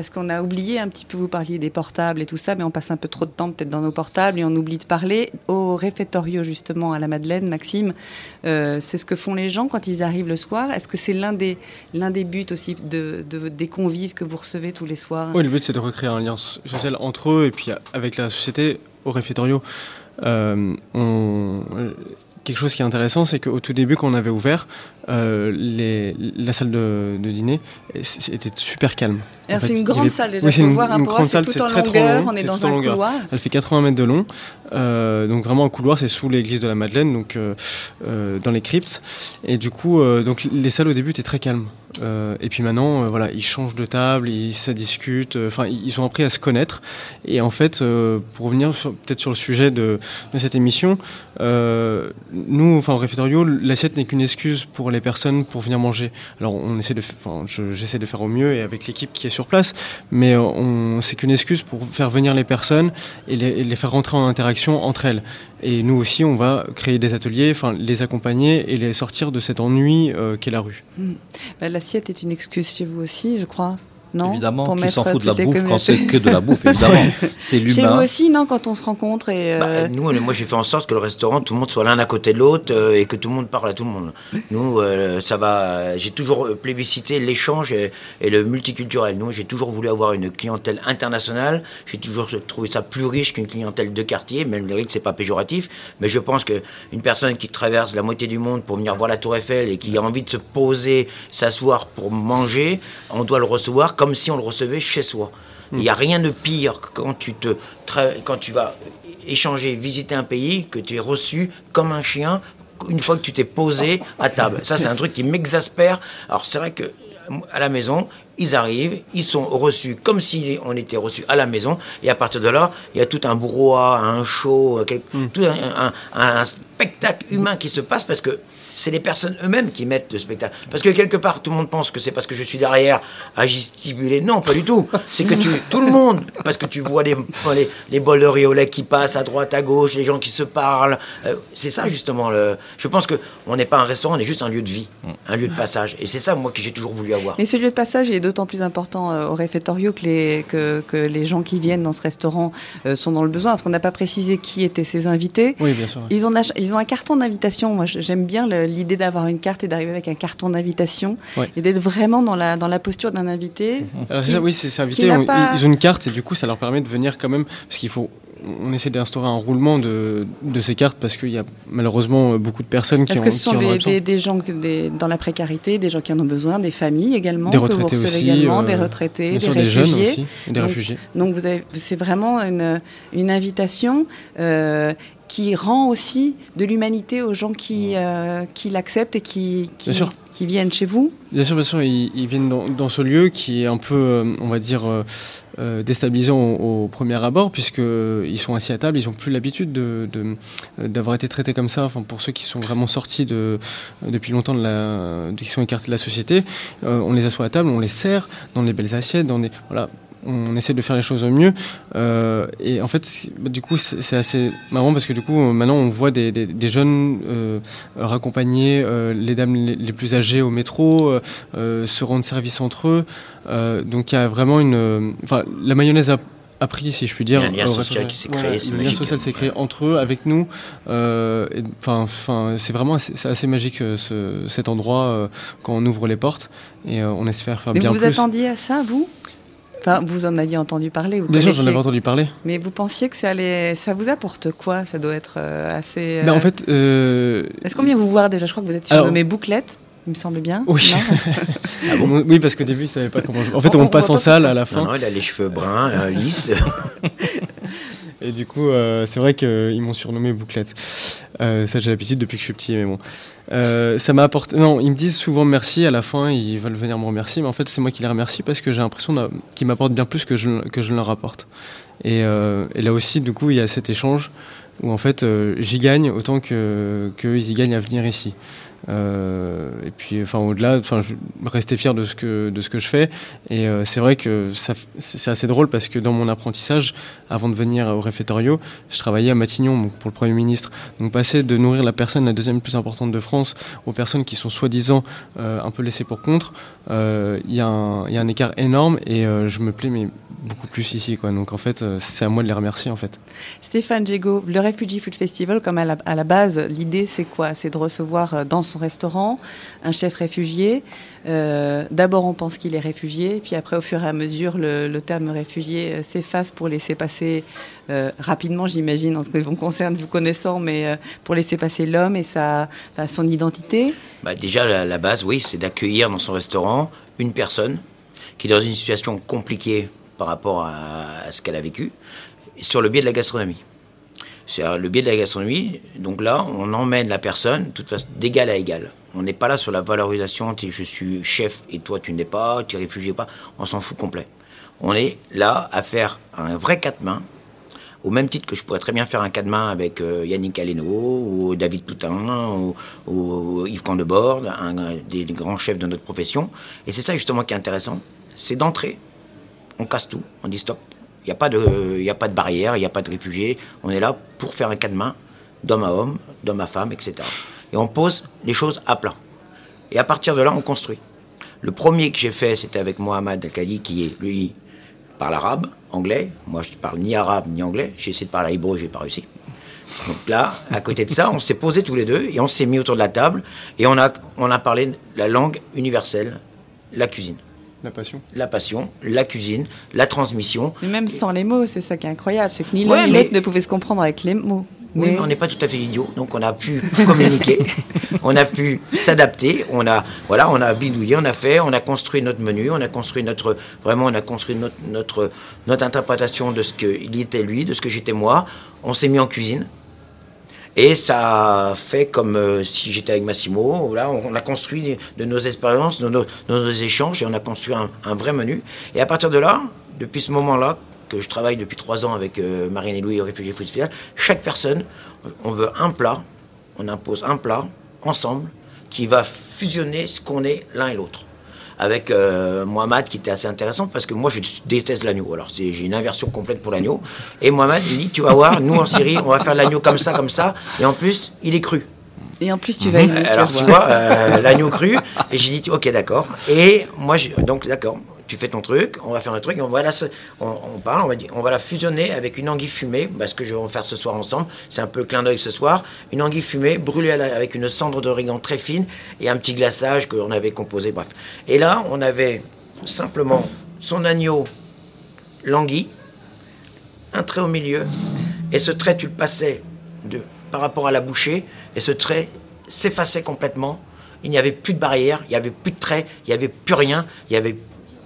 Speaker 1: Parce qu'on a oublié un petit peu, vous parliez des portables et tout ça, mais on passe un peu trop de temps peut-être dans nos portables et on oublie de parler. Au réfectorio, justement, à la Madeleine, Maxime, euh, c'est ce que font les gens quand ils arrivent le soir. Est-ce que c'est l'un des, l'un des buts aussi de, de- des convives que vous recevez tous les soirs?
Speaker 3: Oui, le but c'est de recréer un lien so- social entre eux et puis avec la société au réfectorio. euh, euh, quelque chose qui est intéressant, c'est qu'au tout début, quand on avait ouvert, euh, les, la salle de, de dîner était super calme.
Speaker 1: C'est une grande salle déjà.
Speaker 3: Oui, c'est une,
Speaker 1: voir un
Speaker 3: une grande salle,
Speaker 1: c'est
Speaker 3: c'est
Speaker 1: tout en
Speaker 3: très
Speaker 1: longueur,
Speaker 3: long.
Speaker 1: on est dans un couloir.
Speaker 3: Elle fait 80 mètres de long, euh, donc vraiment un couloir, c'est sous l'église de la Madeleine, donc euh, dans les cryptes. Et du coup, donc les salles au début étaient très calmes. Et puis maintenant, voilà, ils changent de table, ils ça discute. Enfin, ils ont appris à se connaître. Et en fait, pour revenir peut-être sur le sujet de, de cette émission, nous, enfin au réfectorio, l'assiette n'est qu'une excuse pour les personnes pour venir manger. Alors, on essaie de, j'essaie de faire au mieux et avec l'équipe qui est sur place, mais euh, c'est qu'une excuse pour faire venir les personnes et les, faire rentrer en interaction entre elles. Et nous aussi, on va créer des ateliers, enfin les accompagner et les sortir de cet ennui euh, qu'est la rue.
Speaker 1: Bah, L'assiette est une excuse chez vous aussi, je crois. Non
Speaker 2: évidemment,
Speaker 1: Pour
Speaker 2: qui s'en fout de la bouffe quand c'est que de la bouffe, évidemment. (laughs) C'est
Speaker 1: Chez vous
Speaker 2: l'humain.
Speaker 1: aussi, non Quand on se rencontre et.
Speaker 4: Bah,
Speaker 1: euh,
Speaker 4: nous, moi, j'ai fait en sorte que le restaurant, tout le monde soit l'un à côté de l'autre euh, et que tout le monde parle à tout le monde. Nous, euh, ça va. J'ai toujours plébiscité l'échange et, et le multiculturel. Nous, j'ai toujours voulu avoir une clientèle internationale. J'ai toujours trouvé ça plus riche qu'une clientèle de quartier. Même le rythme, c'est pas péjoratif, mais je pense que une personne qui traverse la moitié du monde pour venir voir la Tour Eiffel et qui a envie de se poser, s'asseoir pour manger, on doit le recevoir comme si on le recevait chez soi. Il n'y a rien de pire que quand tu, te, quand tu vas échanger, visiter un pays, que tu es reçu comme un chien une fois que tu t'es posé à table. Ça, c'est un truc qui m'exaspère. Alors, c'est vrai que à la maison, ils arrivent, ils sont reçus comme si on était reçus à la maison, et à partir de là, il y a tout un brouhaha, un show, quel- tout un, un- un spectacle humain qui se passe parce que c'est les personnes eux-mêmes qui mettent le spectacle. Parce que quelque part, tout le monde pense que c'est parce que je suis derrière à gesticuler. Non, pas du tout. C'est que tu, tout le monde, parce que tu vois les, les, les bols de riz au lait qui passent à droite, à gauche, les gens qui se parlent. Euh, c'est ça justement. Le, je pense que on n'est pas un restaurant, on est juste un lieu de vie, un lieu de passage. Et c'est ça, moi, que j'ai toujours voulu avoir.
Speaker 1: Mais ce lieu de passage il est d'autant plus important euh, au réfectorio que les, que, que les gens qui viennent dans ce restaurant euh, sont dans le besoin, parce qu'on n'a pas précisé qui étaient ces invités.
Speaker 3: Oui, bien sûr.
Speaker 1: Ils ont, ils ont un carton d'invitation. Moi, j'aime bien le- l'idée d'avoir une carte et d'arriver avec un carton d'invitation
Speaker 3: Ouais.
Speaker 1: et d'être vraiment dans la, dans la posture d'un invité.
Speaker 3: Alors,
Speaker 1: qui-
Speaker 3: c'est ça, oui, c'est invité. on-
Speaker 1: pas-
Speaker 3: Ils ont une carte et du coup, ça leur permet de venir quand même. Parce qu'il faut. On essaie d'instaurer un roulement de, de ces cartes parce qu'il y a malheureusement euh, beaucoup de personnes qui en,
Speaker 1: que ce sont des, gens que des, dans la précarité, des gens qui en ont besoin, des familles également,
Speaker 3: Des
Speaker 1: que vous
Speaker 3: retraités aussi,
Speaker 1: également,
Speaker 3: euh,
Speaker 1: des retraités,
Speaker 3: Bien
Speaker 1: des
Speaker 3: sûr,
Speaker 1: réfugiés.
Speaker 3: jeunes aussi, et des
Speaker 1: Donc,
Speaker 3: réfugiés.
Speaker 1: Donc vous avez, c'est vraiment une, une invitation euh, qui rend aussi de l'humanité aux gens qui, euh, qui l'acceptent et qui, qui, viennent chez vous.
Speaker 3: Bien sûr, bien sûr, ils, ils viennent dans, dans ce lieu qui est un peu, euh, on va dire, euh, déstabilisant au, au premier abord, puisqu'ils sont assis à table, ils n'ont plus l'habitude de- de- d'avoir été traités comme ça. Enfin, pour ceux qui sont vraiment sortis de, depuis longtemps, de la, qui sont écartés de la société, on les assoit à table, on les sert dans des belles assiettes, dans des. Voilà. On essaie de faire les choses au mieux. Euh, et en fait, c'est- bah, du coup, c'est assez marrant parce que du coup, euh, maintenant, on voit des, des- des jeunes euh, raccompagner euh, les dames les, plus âgées au métro, se rendre service entre eux. Euh, donc, il y a vraiment une. Enfin, la mayonnaise a, a pris, si je puis dire.
Speaker 4: Il y a un lien social qui s'est créé,
Speaker 3: le lien social s'est créé entre eux, avec nous. Et- Enfin, enfin, c'est vraiment assez, c'est assez magique euh, ce, cet endroit euh, quand on ouvre les portes et euh, on espère faire
Speaker 1: Mais
Speaker 3: bien
Speaker 1: vous
Speaker 3: plus.
Speaker 1: attendiez à ça, vous? Enfin, vous en aviez entendu parler. Vous
Speaker 3: Bien sûr, j'en avais entendu parler.
Speaker 1: Mais vous pensiez que ça allait, ça vous apporte quoi? Ça doit être euh, assez.
Speaker 3: Ben,
Speaker 1: euh,
Speaker 3: en fait, euh,
Speaker 1: Est-ce qu'on vient vous voir déjà? Je crois que vous êtes
Speaker 3: Alors-
Speaker 1: surnommé Bouclette, il me semble bien.
Speaker 3: Oui.
Speaker 1: Non? (laughs)
Speaker 3: Oui, parce qu'au début, ils savaient pas comment. je- En fait,
Speaker 1: On-
Speaker 3: passe en
Speaker 1: pas
Speaker 3: salle à la
Speaker 4: Non,
Speaker 3: fin.
Speaker 4: non, il a les cheveux bruns, euh, lisses. (laughs)
Speaker 3: Et du coup, euh, c'est vrai qu'ils m'ont surnommé Bouclette. Euh, ça, j'ai l'habitude depuis que je suis petit, mais bon. Euh, ça m'a apporté. Non, ils me disent souvent merci à la fin, ils veulent venir me remercier, mais en fait, c'est moi qui les remercie parce que j'ai l'impression qu'ils m'apportent bien plus que je, que je ne leur apporte. Et, là aussi, du coup, il y a cet échange où en fait, j'y gagne autant que qu'eux, ils y gagnent à venir ici. Euh, et puis, enfin, au-delà, enfin, rester fier de ce que de ce que je fais. Et euh, c'est vrai que c'est assez drôle parce que dans mon apprentissage, avant de venir au réfectorio, je travaillais à Matignon donc pour le Premier ministre. Donc passer de nourrir la personne la deuxième plus importante de France aux personnes qui sont soi-disant euh, un peu laissées pour contre, il y, a un- écart énorme et je me plais mais beaucoup plus ici. Quoi. Donc en fait, c'est à moi de les remercier en fait.
Speaker 1: Stéphane Jego, le Refugee Food Festival, comme à la, à la base, l'idée c'est quoi? C'est de recevoir dans son restaurant, un chef réfugié. Euh, D'abord, on pense qu'il est réfugié, puis après, au fur et à mesure, le, terme réfugié euh, s'efface pour laisser passer euh, rapidement, j'imagine, en ce qui vous concerne, vous connaissant, mais pour laisser passer l'homme et sa, son identité.
Speaker 4: Bah, déjà, la, base, oui, c'est d'accueillir dans son restaurant une personne qui est dans une situation compliquée par rapport à ce qu'elle a vécu, sur le biais de la gastronomie. C'est le biais de la gastronomie. Donc là, on emmène la personne, d'égal à égal. On n'est pas là sur la valorisation. Je suis chef et toi tu n'es pas, tu es réfugié pas. On s'en fout complet. On est là à faire un vrai quatre mains. Au même titre que je pourrais très bien faire un quatre mains avec euh, Yannick Aleno ou David Toutain ou, ou Yves Candebord, un, un des, des grands chefs de notre profession. Et c'est ça justement qui est intéressant, c'est d'entrer, on casse tout, on dit stop. Il n'y a, pas de- a pas de barrière, il n'y a pas de réfugiés. On est là pour faire un cas de main, d'homme à homme, d'homme à femme, etc. Et on pose les choses à plat. Et à partir de là, on construit. Le premier que j'ai fait, c'était avec Mohamed Akali, qui est, lui, parle arabe, anglais. Moi, je ne parle ni arabe ni anglais. J'ai essayé de parler hébreu, j'ai pas réussi. Donc là, à côté de ça, on s'est posés tous les deux et on s'est mis autour de la table et on a, on a parlé la langue universelle, la cuisine.
Speaker 3: La passion.
Speaker 4: La passion, la cuisine, la transmission.
Speaker 1: Mais même sans les mots, c'est ça qui est incroyable, c'est que ni
Speaker 4: Ouais,
Speaker 1: l'un ni
Speaker 4: mais-
Speaker 1: l'autre ne pouvait se comprendre avec les mots.
Speaker 4: Oui,
Speaker 1: mais
Speaker 4: on n'est pas tout à fait idiot, donc on a pu (laughs) communiquer, on a pu s'adapter, on a voilà, on a bidouillé, on a fait, on a construit notre menu, on a construit notre vraiment, on a construit notre notre notre interprétation de ce qu'il était lui, de ce que j'étais moi. On s'est mis en cuisine. Et ça fait comme euh, si j'étais avec Massimo. Là, on, a construit de nos expériences, de nos, échanges, et on a construit un, un vrai menu. Et à partir de là, depuis ce moment-là, que je travaille depuis trois ans avec euh, Marine et Louis au Réfugié Food Festival, chaque personne, on veut un plat, on impose un plat ensemble qui va fusionner ce qu'on est l'un et l'autre. Avec euh, Mohamed qui était assez intéressant parce que moi je déteste l'agneau. Alors j'ai une inversion complète pour l'agneau. Et Mohamed il dit tu vas voir, nous en Syrie on va faire l'agneau comme ça, comme ça. Et en plus il est cru.
Speaker 1: Et en plus, tu vas aimer. tu
Speaker 4: Alors tu vois, euh, l'agneau cru, et j'ai dit, ok, d'accord. Et moi, donc d'accord, tu fais ton truc, on va faire notre truc, on va la, on, parle, on va la fusionner avec une anguille fumée, parce que je vais en faire ce soir ensemble. C'est un peu clin d'œil ce soir. Une anguille fumée, brûlée avec une cendre d'origan très fine et un petit glaçage qu'on avait composé, bref. Et là, on avait simplement son agneau l'anguille, un trait au milieu, et ce trait, tu le passais de, par rapport à la bouchée, et ce trait s'effaçait complètement. Il n'y avait plus de barrière, il n'y avait plus de trait, il n'y avait plus rien, il n'y avait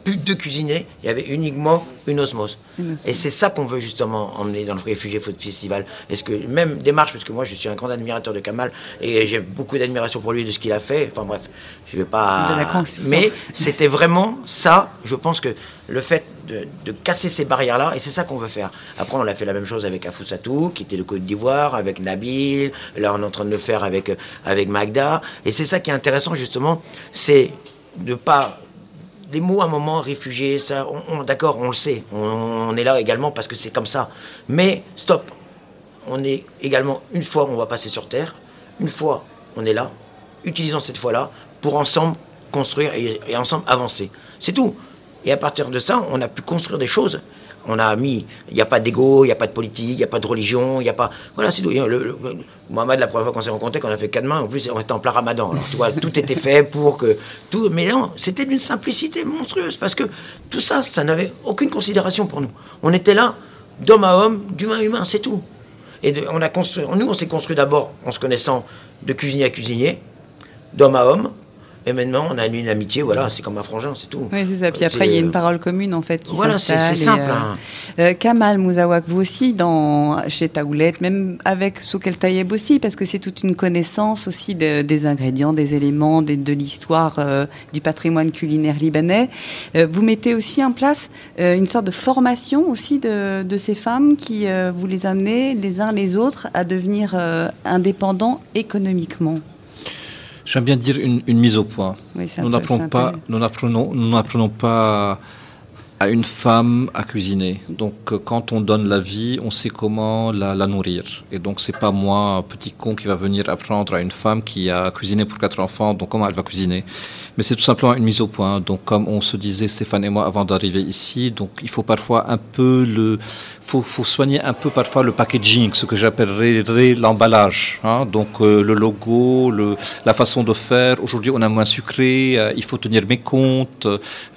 Speaker 4: plus de cuisinier, il y avait uniquement une osmose.
Speaker 1: Une osmose.
Speaker 4: Et c'est ça qu'on veut justement emmener dans le Réfugié Food Festival. Est-ce que même démarche, parce que moi je suis un grand admirateur de Kamal et j'ai beaucoup d'admiration pour lui de ce qu'il a fait. Enfin bref, je vais pas.
Speaker 1: De la construction.
Speaker 4: Mais c'était vraiment ça. Je pense que le fait de, de casser ces barrières-là, et c'est ça qu'on veut faire. Après, on a fait la même chose avec Afousatou, qui était le Côte d'Ivoire, avec Nabil. Là, on est en train de le faire avec avec Magda. Et c'est ça qui est intéressant justement, c'est de pas les mots à un moment réfugiés, ça, on, d'accord, on le sait. On, est là également parce que c'est comme ça. Mais stop. On est également une fois on va passer sur terre, une fois on est là. Utilisons cette fois-là pour ensemble construire et ensemble avancer. C'est tout. Et à partir de ça, on a pu construire des choses. On a mis, il n'y a pas d'ego, il n'y a pas de politique, il n'y a pas de religion, il n'y a pas. Voilà, c'est tout. Le- le- Mohamed, la première fois qu'on s'est rencontrés, qu'on a fait quatre mains, en plus, on était en plein ramadan. Alors, tu vois, (laughs) tout était fait pour que. Tout, mais non, c'était d'une simplicité monstrueuse, parce que tout ça, ça n'avait aucune considération pour nous. On était là, d'homme à homme, d'humain à humain, c'est tout. Et de- on a construit, nous, on s'est construit d'abord en se connaissant de cuisinier à cuisinier, d'homme à homme, et maintenant, on a une amitié, voilà, c'est comme un frangin, c'est tout.
Speaker 1: Oui, c'est ça. Puis après, il y a une parole commune, en fait, qui
Speaker 4: Voilà, c'est
Speaker 1: et,
Speaker 4: simple.
Speaker 1: euh,
Speaker 4: hein.
Speaker 1: Euh, Kamal Mouzawak, vous aussi, dans, chez Taoulette, même avec Soukel Tayeb aussi, parce que c'est toute une connaissance aussi de- des ingrédients, des éléments, des- de l'histoire euh, du patrimoine culinaire libanais. Euh, vous mettez aussi en place euh, une sorte de formation aussi de, de ces femmes qui euh, vous les amenez les uns les autres à devenir euh, indépendants économiquement.
Speaker 2: J'aime bien dire une, une mise au point.
Speaker 1: Oui,
Speaker 2: Nous n'apprenons pas, nous n'apprenons, pas à une femme à cuisiner. Donc euh, quand on donne la vie, on sait comment la, la nourrir. Et donc c'est pas moi, un petit con, qui va venir apprendre à une femme qui a cuisiné pour quatre enfants, donc comment elle va cuisiner. Mais c'est tout simplement une mise au point. Donc comme on se disait Stéphane et moi avant d'arriver ici, donc il faut parfois un peu le, faut, faut soigner un peu parfois le packaging, ce que j'appellerais l'emballage. Hein. Donc euh, le logo, le, la façon de faire. Aujourd'hui on a moins sucré, euh, il faut tenir mes comptes,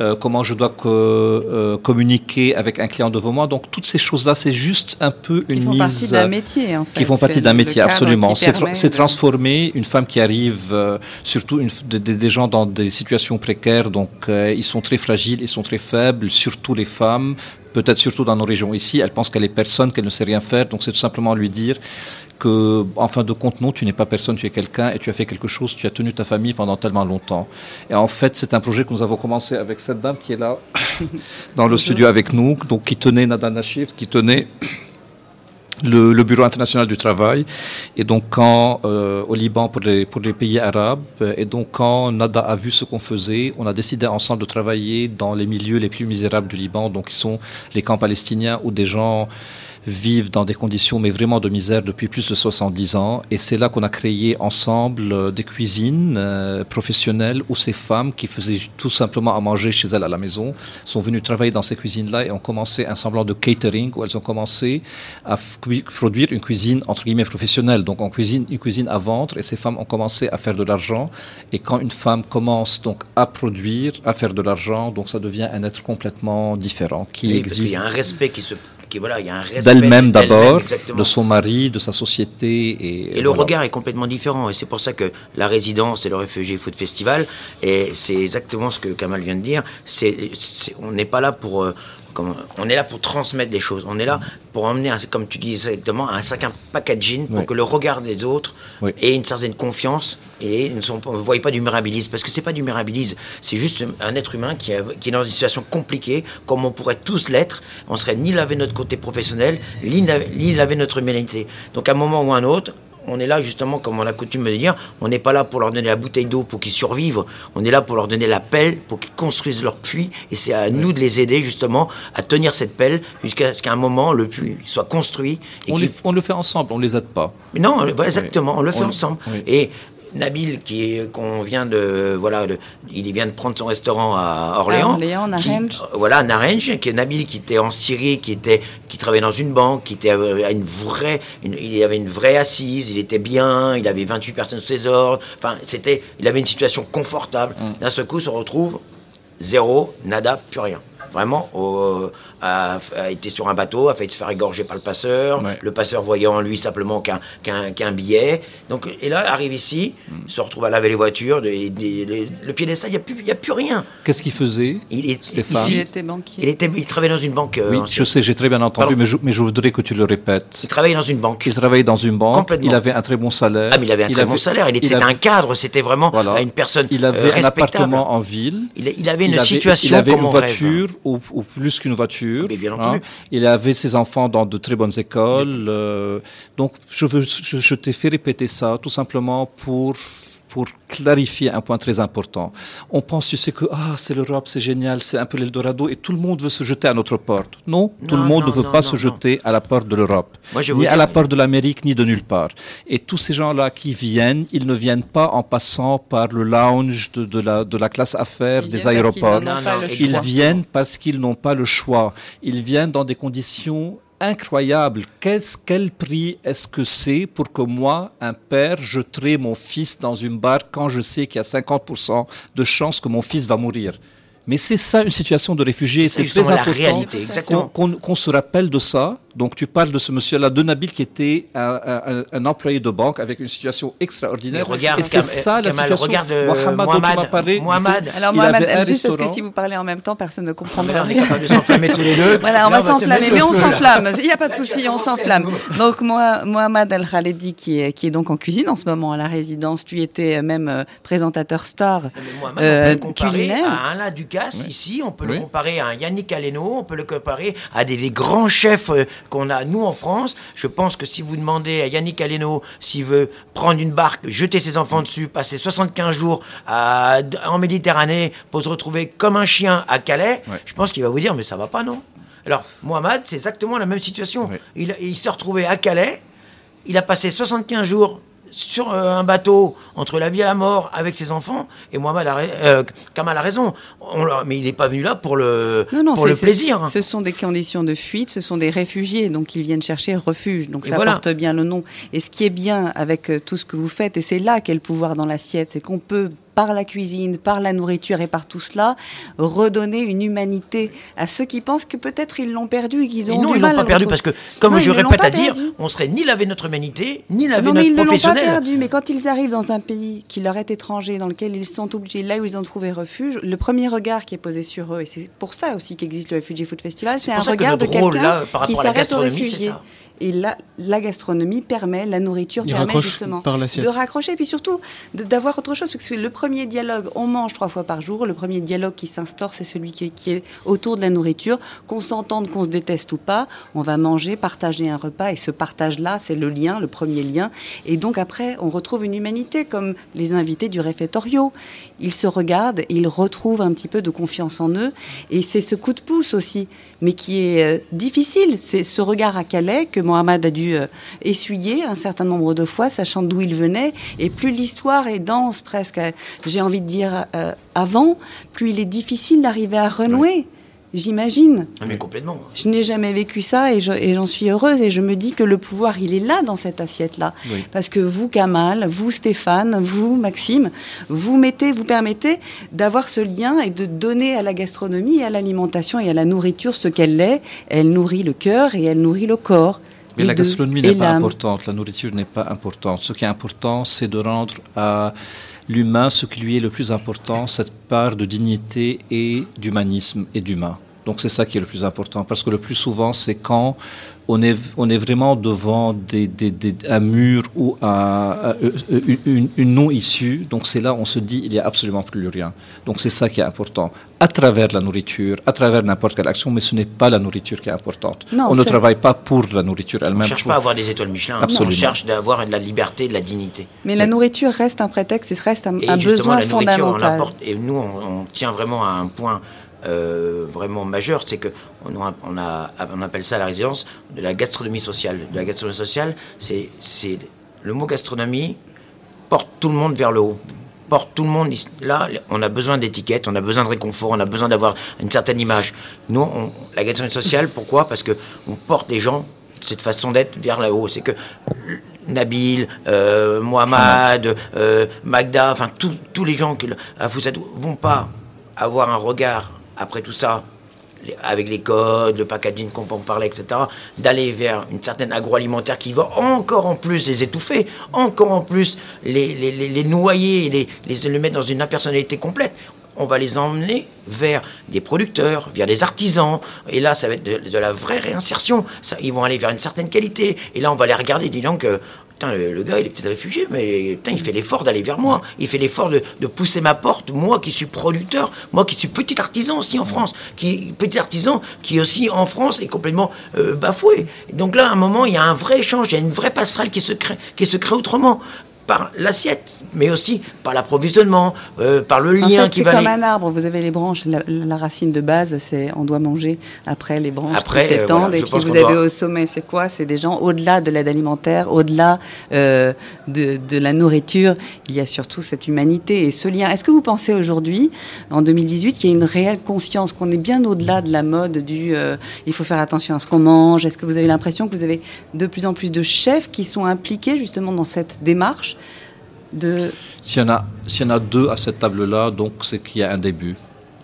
Speaker 2: euh, comment je dois que, communiquer avec un client devant moi. Donc toutes ces choses-là, c'est juste un peu une
Speaker 1: qui font
Speaker 2: mise
Speaker 1: partie d'un métier en fait.
Speaker 2: qui font partie d'un métier, absolument. C'est tra-
Speaker 1: de-
Speaker 2: transformer une femme qui arrive, euh, surtout une, des gens dans des situations précaires, donc euh, ils sont très fragiles, ils sont très faibles, surtout les femmes, peut-être surtout dans nos régions ici, elle pense qu'elle est personne, qu'elle ne sait rien faire, donc c'est tout simplement lui dire que, en fin de compte, non, tu n'es pas personne, tu es quelqu'un et tu as fait quelque chose, tu as tenu ta famille pendant tellement longtemps. Et en fait, c'est un projet que nous avons commencé avec cette dame qui est là, (laughs) dans le studio avec nous, donc qui tenait Nada Nachif, qui tenait le, Bureau international du travail. Et donc, quand euh, au Liban pour les, pour les pays arabes, euh, et donc quand Nada a vu ce qu'on faisait, on a décidé ensemble de travailler dans les milieux les plus misérables du Liban, donc qui sont les camps palestiniens où des gens vivent dans des conditions mais vraiment de misère depuis plus de 70 ans. Et c'est là qu'on a créé ensemble euh, des cuisines euh, professionnelles où ces femmes qui faisaient tout simplement à manger chez elles à la maison sont venues travailler dans ces cuisines-là et ont commencé un semblant de catering où elles ont commencé à produire une cuisine entre guillemets professionnelle. Donc en cuisine une cuisine à vendre et ces femmes ont commencé à faire de l'argent. Et quand une femme commence donc à produire à faire de l'argent donc ça devient un être complètement différent qui existe
Speaker 4: y a un respect qui se. Qui, voilà, il y a un respect
Speaker 2: d'elle-même d'abord, de son mari, de sa société. Et,
Speaker 4: Et le
Speaker 2: voilà.
Speaker 4: regard est complètement différent. Et c'est pour ça que la résidence et le réfugié food festival, et c'est exactement ce que Kamal vient de dire, c'est, c'est- on n'est pas là pour, on est là pour transmettre des choses. On est là pour emmener, un- comme tu dis exactement, un certain packaging pour
Speaker 2: Oui.
Speaker 4: que le regard des autres
Speaker 2: Oui.
Speaker 4: ait une certaine confiance et ne sont pas- ne voyez pas du mirabilisme. Parce que c'est pas du mirabilisme, c'est juste un être humain qui, a- qui est dans une situation compliquée, comme on pourrait tous l'être. On serait ni lavé notre côté professionnel, ni lavé, ni lavé notre humanité. Donc à un moment ou à un autre, on est là justement, comme on a coutume de dire, on n'est pas là pour leur donner la bouteille d'eau pour qu'ils survivent, on est là pour leur donner la pelle pour qu'ils construisent leur puits, et c'est à nous de les aider justement à tenir cette pelle jusqu'à ce qu'à un moment le puits soit construit. Et
Speaker 2: On,
Speaker 4: qu'il-
Speaker 2: les- on le fait ensemble, on les aide pas.
Speaker 4: non, on- voilà, exactement, on le fait
Speaker 2: On-
Speaker 4: ensemble.
Speaker 2: oui.
Speaker 4: Et Nabil, qui qu'on vient de, voilà, de- il vient de prendre son restaurant à Orléans.
Speaker 1: À Orléans,
Speaker 4: euh, voilà, qui est Nabil, qui était en Syrie, qui était, qui travaillait dans une banque, qui était euh, à une vraie, une- il avait une vraie assise, il était bien, il avait 28 personnes sous ses ordres. Enfin, c'était, il avait une situation confortable.
Speaker 2: Mm.
Speaker 4: D'un seul coup, se retrouve zéro, nada, plus rien. Vraiment, au- a, a été sur un bateau, a failli se faire égorger par le passeur.
Speaker 2: Ouais.
Speaker 4: Le passeur voyant en lui simplement qu'un qu'un qu'un billet. Donc, et là, arrive ici,
Speaker 2: Mm.
Speaker 4: se retrouve à laver les voitures, des- des- les- le piédestal, il n'y a, plus- il y a plus rien.
Speaker 2: Qu'est-ce qu'il faisait
Speaker 4: Il est
Speaker 2: Stéphane.
Speaker 4: ici,
Speaker 1: Il était banquier.
Speaker 4: il, était, il travaillait dans une banque. euh,
Speaker 2: Oui, je sais, j'ai très bien entendu, mais je, mais je voudrais que tu le répètes.
Speaker 4: Il travaillait dans une banque.
Speaker 2: Il travaillait dans une banque,
Speaker 4: Complètement.
Speaker 2: il avait un très bon salaire.
Speaker 4: Ah, mais il avait un très bon salaire. Il était
Speaker 2: avait-
Speaker 4: un cadre. C'était vraiment
Speaker 2: Voilà.
Speaker 4: euh, une personne
Speaker 2: Il avait
Speaker 4: euh,
Speaker 2: un
Speaker 4: respectable.
Speaker 2: appartement en ville.
Speaker 4: Il, il avait une
Speaker 2: il avait,
Speaker 4: situation
Speaker 2: il avait
Speaker 4: comme
Speaker 2: une
Speaker 4: on rêve.
Speaker 2: Ou, ou plus qu'une voiture. hein.
Speaker 4: Mais bien entendu.
Speaker 2: Il avait ses enfants dans de très bonnes écoles. euh, donc je, veux, je, je t'ai fait répéter ça tout simplement pour pour clarifier un point très important. On pense, tu sais, que ah, c'est l'Europe, c'est génial, c'est un peu l'Eldorado, et tout le monde veut se jeter à notre porte. Non, tout le monde
Speaker 4: non,
Speaker 2: ne veut
Speaker 4: non,
Speaker 2: pas
Speaker 4: non,
Speaker 2: se
Speaker 4: non.
Speaker 2: jeter à la porte de l'Europe, ni à la porte de l'Amérique, ni de nulle part. Et tous ces gens-là qui viennent, ils ne viennent pas en passant par le lounge de, de la, de la classe affaires
Speaker 1: Ils
Speaker 2: des aéroports.
Speaker 4: ils
Speaker 2: viennent parce qu'ils n'ont pas le choix. Ils viennent dans des conditions incroyables. Qu'est-ce, quel prix est-ce que c'est pour que moi, un père, jetterai mon fils dans une barque quand je sais qu'il y a 50% de chances que mon fils va mourir? Mais c'est ça une situation de réfugié.
Speaker 4: C'est
Speaker 2: C'est très important qu'on se rappelle de ça. Donc tu parles de ce monsieur-là, de Nabil, qui était un, un- un employé de banque avec une situation extraordinaire.
Speaker 4: Et regarde,
Speaker 2: Et c'est ça la
Speaker 4: Kamal,
Speaker 2: situation.
Speaker 4: regarde, euh,
Speaker 2: Mohamed, dont tu
Speaker 4: Mohamed,
Speaker 2: parlé,
Speaker 4: Mohamed.
Speaker 1: Alors Mohamed, juste parce que si vous parlez en même temps, personne ne comprendra
Speaker 4: là, on est
Speaker 1: rien.
Speaker 4: capable de s'enflammer tous les deux. (laughs)
Speaker 1: Voilà, on
Speaker 4: Là,
Speaker 1: va s'enflammer, mais on s'enflamme. Il n'y a pas de souci, on s'enflamme. Donc moi, Mohamed El Khaledi, qui est, qui est donc en cuisine en ce moment à la résidence, tu étais même euh, présentateur star
Speaker 4: Mais Mohamed,
Speaker 1: euh,
Speaker 4: on peut le comparer
Speaker 1: culinaire.
Speaker 4: à Alain Ducasse ici, on peut
Speaker 2: Oui.
Speaker 4: le comparer à un Yannick Aleno, on peut le comparer à des, des grands chefs euh, qu'on a, nous, en France. Je pense que si vous demandez à Yannick Aleno s'il veut prendre une barque, jeter ses enfants dessus, passer 75 jours à- en Méditerranée pour se retrouver comme un chien à Calais,
Speaker 2: Ouais.
Speaker 4: je pense qu'il va vous dire, mais ça va pas, non? Alors, Mohamed, c'est exactement la même situation.
Speaker 2: Ouais.
Speaker 4: Il, il s'est retrouvé à Calais, il a passé 75 jours sur euh, un bateau entre la vie et la mort avec ses enfants et Mohamed a, euh, Kamal a raison On mais il n'est pas venu là pour le,
Speaker 1: Non, non,
Speaker 4: pour
Speaker 1: c'est-
Speaker 4: le
Speaker 1: c'est-
Speaker 4: plaisir.
Speaker 1: Ce sont des conditions de fuite, ce sont des réfugiés, donc ils viennent chercher refuge. Donc
Speaker 4: Et
Speaker 1: ça
Speaker 4: voilà.
Speaker 1: porte bien le nom. Et ce qui est bien avec euh, tout ce que vous faites, et c'est là qu'est le pouvoir dans l'assiette, c'est qu'on peut par la cuisine, par la nourriture et par tout cela, redonner une humanité à ceux qui pensent que peut-être ils l'ont perdu et qu'ils
Speaker 4: Et
Speaker 1: ont
Speaker 4: non,
Speaker 1: du
Speaker 4: ils l'ont pas perdu parce que, comme
Speaker 1: Non,
Speaker 4: je
Speaker 1: ils
Speaker 4: répète à dire,
Speaker 1: perdu.
Speaker 4: on serait ni lavé notre humanité, ni lavé
Speaker 1: Non, mais
Speaker 4: notre
Speaker 1: ils ne l'ont pas
Speaker 4: professionnel.
Speaker 1: perdu. Mais quand ils arrivent dans un pays qui leur est étranger, dans lequel ils sont obligés, là où ils ont trouvé refuge, le premier regard qui est posé sur eux, et c'est pour ça aussi qu'existe le Refugee Food Festival, c'est un regard de
Speaker 4: notre
Speaker 1: quelqu'un qui s'arrête aux réfugiés. Et là, la gastronomie permet, la nourriture
Speaker 3: Il
Speaker 1: permet justement
Speaker 3: par
Speaker 1: de raccrocher, et puis surtout d'avoir autre chose. Parce que le premier dialogue, on mange trois fois par jour. Le premier dialogue qui s'instaure, c'est celui qui est, qui est autour de la nourriture. Qu'on s'entende, qu'on se déteste ou pas, on va manger, partager un repas, et ce partage-là, c'est le lien, le premier lien. Et donc après, on retrouve une humanité, comme les invités du réfectorio. Ils se regardent, et ils retrouvent un petit peu de confiance en eux, et c'est ce coup de pouce aussi, mais qui est euh, difficile. C'est ce regard à Calais que Mohamed a dû euh, essuyer un certain nombre de fois, sachant d'où il venait. Et plus l'histoire est dense, presque, j'ai envie de dire euh, avant, plus il est difficile d'arriver à renouer. J'imagine.
Speaker 4: Ah, Mais complètement.
Speaker 1: Je n'ai jamais vécu ça et je- et j'en suis heureuse et je me dis que le pouvoir, il est là dans cette assiette-là.
Speaker 2: Oui.
Speaker 1: Parce que vous, Kamal, vous, Stéphane, vous, Maxime, vous mettez, vous permettez d'avoir ce lien et de donner à la gastronomie et à l'alimentation et à la nourriture ce qu'elle est. Elle nourrit le cœur et elle nourrit le corps.
Speaker 2: Mais la gastronomie n'est pas importante, la nourriture n'est pas importante. Ce qui est important, c'est de rendre à l'humain ce qui lui est le plus important, cette part de dignité et d'humanisme et d'humain. Donc c'est ça qui est le plus important, parce que le plus souvent, c'est quand on est, on est vraiment devant des, des, des- un mur ou un, un- une, non-issue. Donc c'est là on se dit il n'y a absolument plus rien. Donc c'est ça qui est important. À travers la nourriture, à travers n'importe quelle action, mais ce n'est pas la nourriture qui est importante.
Speaker 1: Non,
Speaker 2: on ne travaille pas pour la nourriture
Speaker 4: On ne
Speaker 2: elle-même.
Speaker 4: cherche
Speaker 2: pour-
Speaker 4: pas à avoir des étoiles Michelin.
Speaker 2: Absolument.
Speaker 4: On cherche d'avoir de la liberté, de la dignité.
Speaker 1: Mais la nourriture reste un prétexte et reste un,
Speaker 4: Et
Speaker 1: un
Speaker 4: justement,
Speaker 1: besoin
Speaker 4: la nourriture, on
Speaker 1: fondamental.
Speaker 4: l'apporte. Et nous, on, on tient vraiment à un point euh, vraiment majeur, c'est que on, on, appelle ça la résidence de la gastronomie sociale. De la gastronomie sociale, c'est le mot gastronomie porte tout le monde vers le haut. Porte tout le monde. Là, on a besoin d'étiquettes, on a besoin de réconfort, on a besoin d'avoir une certaine image. Nous, la gastronomie sociale, pourquoi? Parce que on porte les gens cette façon d'être vers le haut. C'est que Nabil, euh, Mohamed, euh, Magda, enfin tous tous les gens qui à Foussatou vont pas avoir un regard après tout ça avec les codes, le packaging qu'on en parlait, etc., d'aller vers une certaine agroalimentaire qui va encore en plus les étouffer, encore en plus les, noyer, les, les mettre dans une impersonnalité complète. On va les emmener vers des producteurs, vers des artisans, et là, ça va être de, de la vraie réinsertion. Ça, ils vont aller vers une certaine qualité, et là, on va les regarder, dis donc, euh, putain, le, le gars, il est peut-être réfugié, mais putain, il fait l'effort d'aller vers moi. Il fait l'effort de, de pousser ma porte, moi qui suis producteur, moi qui suis petit artisan aussi en France, qui petit artisan qui aussi en France est complètement euh, bafoué. Donc là, à un moment, il y a un vrai échange, il y a une vraie passerelle qui se crée, qui se crée autrement par l'assiette, mais aussi par l'approvisionnement, euh, par le
Speaker 1: En
Speaker 4: lien
Speaker 1: fait,
Speaker 4: qui
Speaker 1: c'est
Speaker 4: va
Speaker 1: comme
Speaker 4: aller-
Speaker 1: un arbre. Vous avez les branches, la, la racine de base, c'est on doit manger. Après, les branches qui
Speaker 4: euh,
Speaker 1: s'étendent.
Speaker 4: voilà,
Speaker 1: et puis vous avez
Speaker 4: doit-
Speaker 1: au sommet, c'est quoi? C'est des gens au-delà de l'aide alimentaire, au-delà euh, de, de la nourriture. Il y a surtout cette humanité et ce lien. Est-ce que vous pensez aujourd'hui, en 2018, qu'il y a une réelle conscience qu'on est bien au-delà de la mode du il faut faire attention à ce qu'on mange? Est-ce que vous avez l'impression que vous avez de plus en plus de chefs qui sont impliqués justement dans cette démarche? De
Speaker 2: S'il y, en a- s'il y en a deux à cette table-là, donc c'est qu'il y a un début.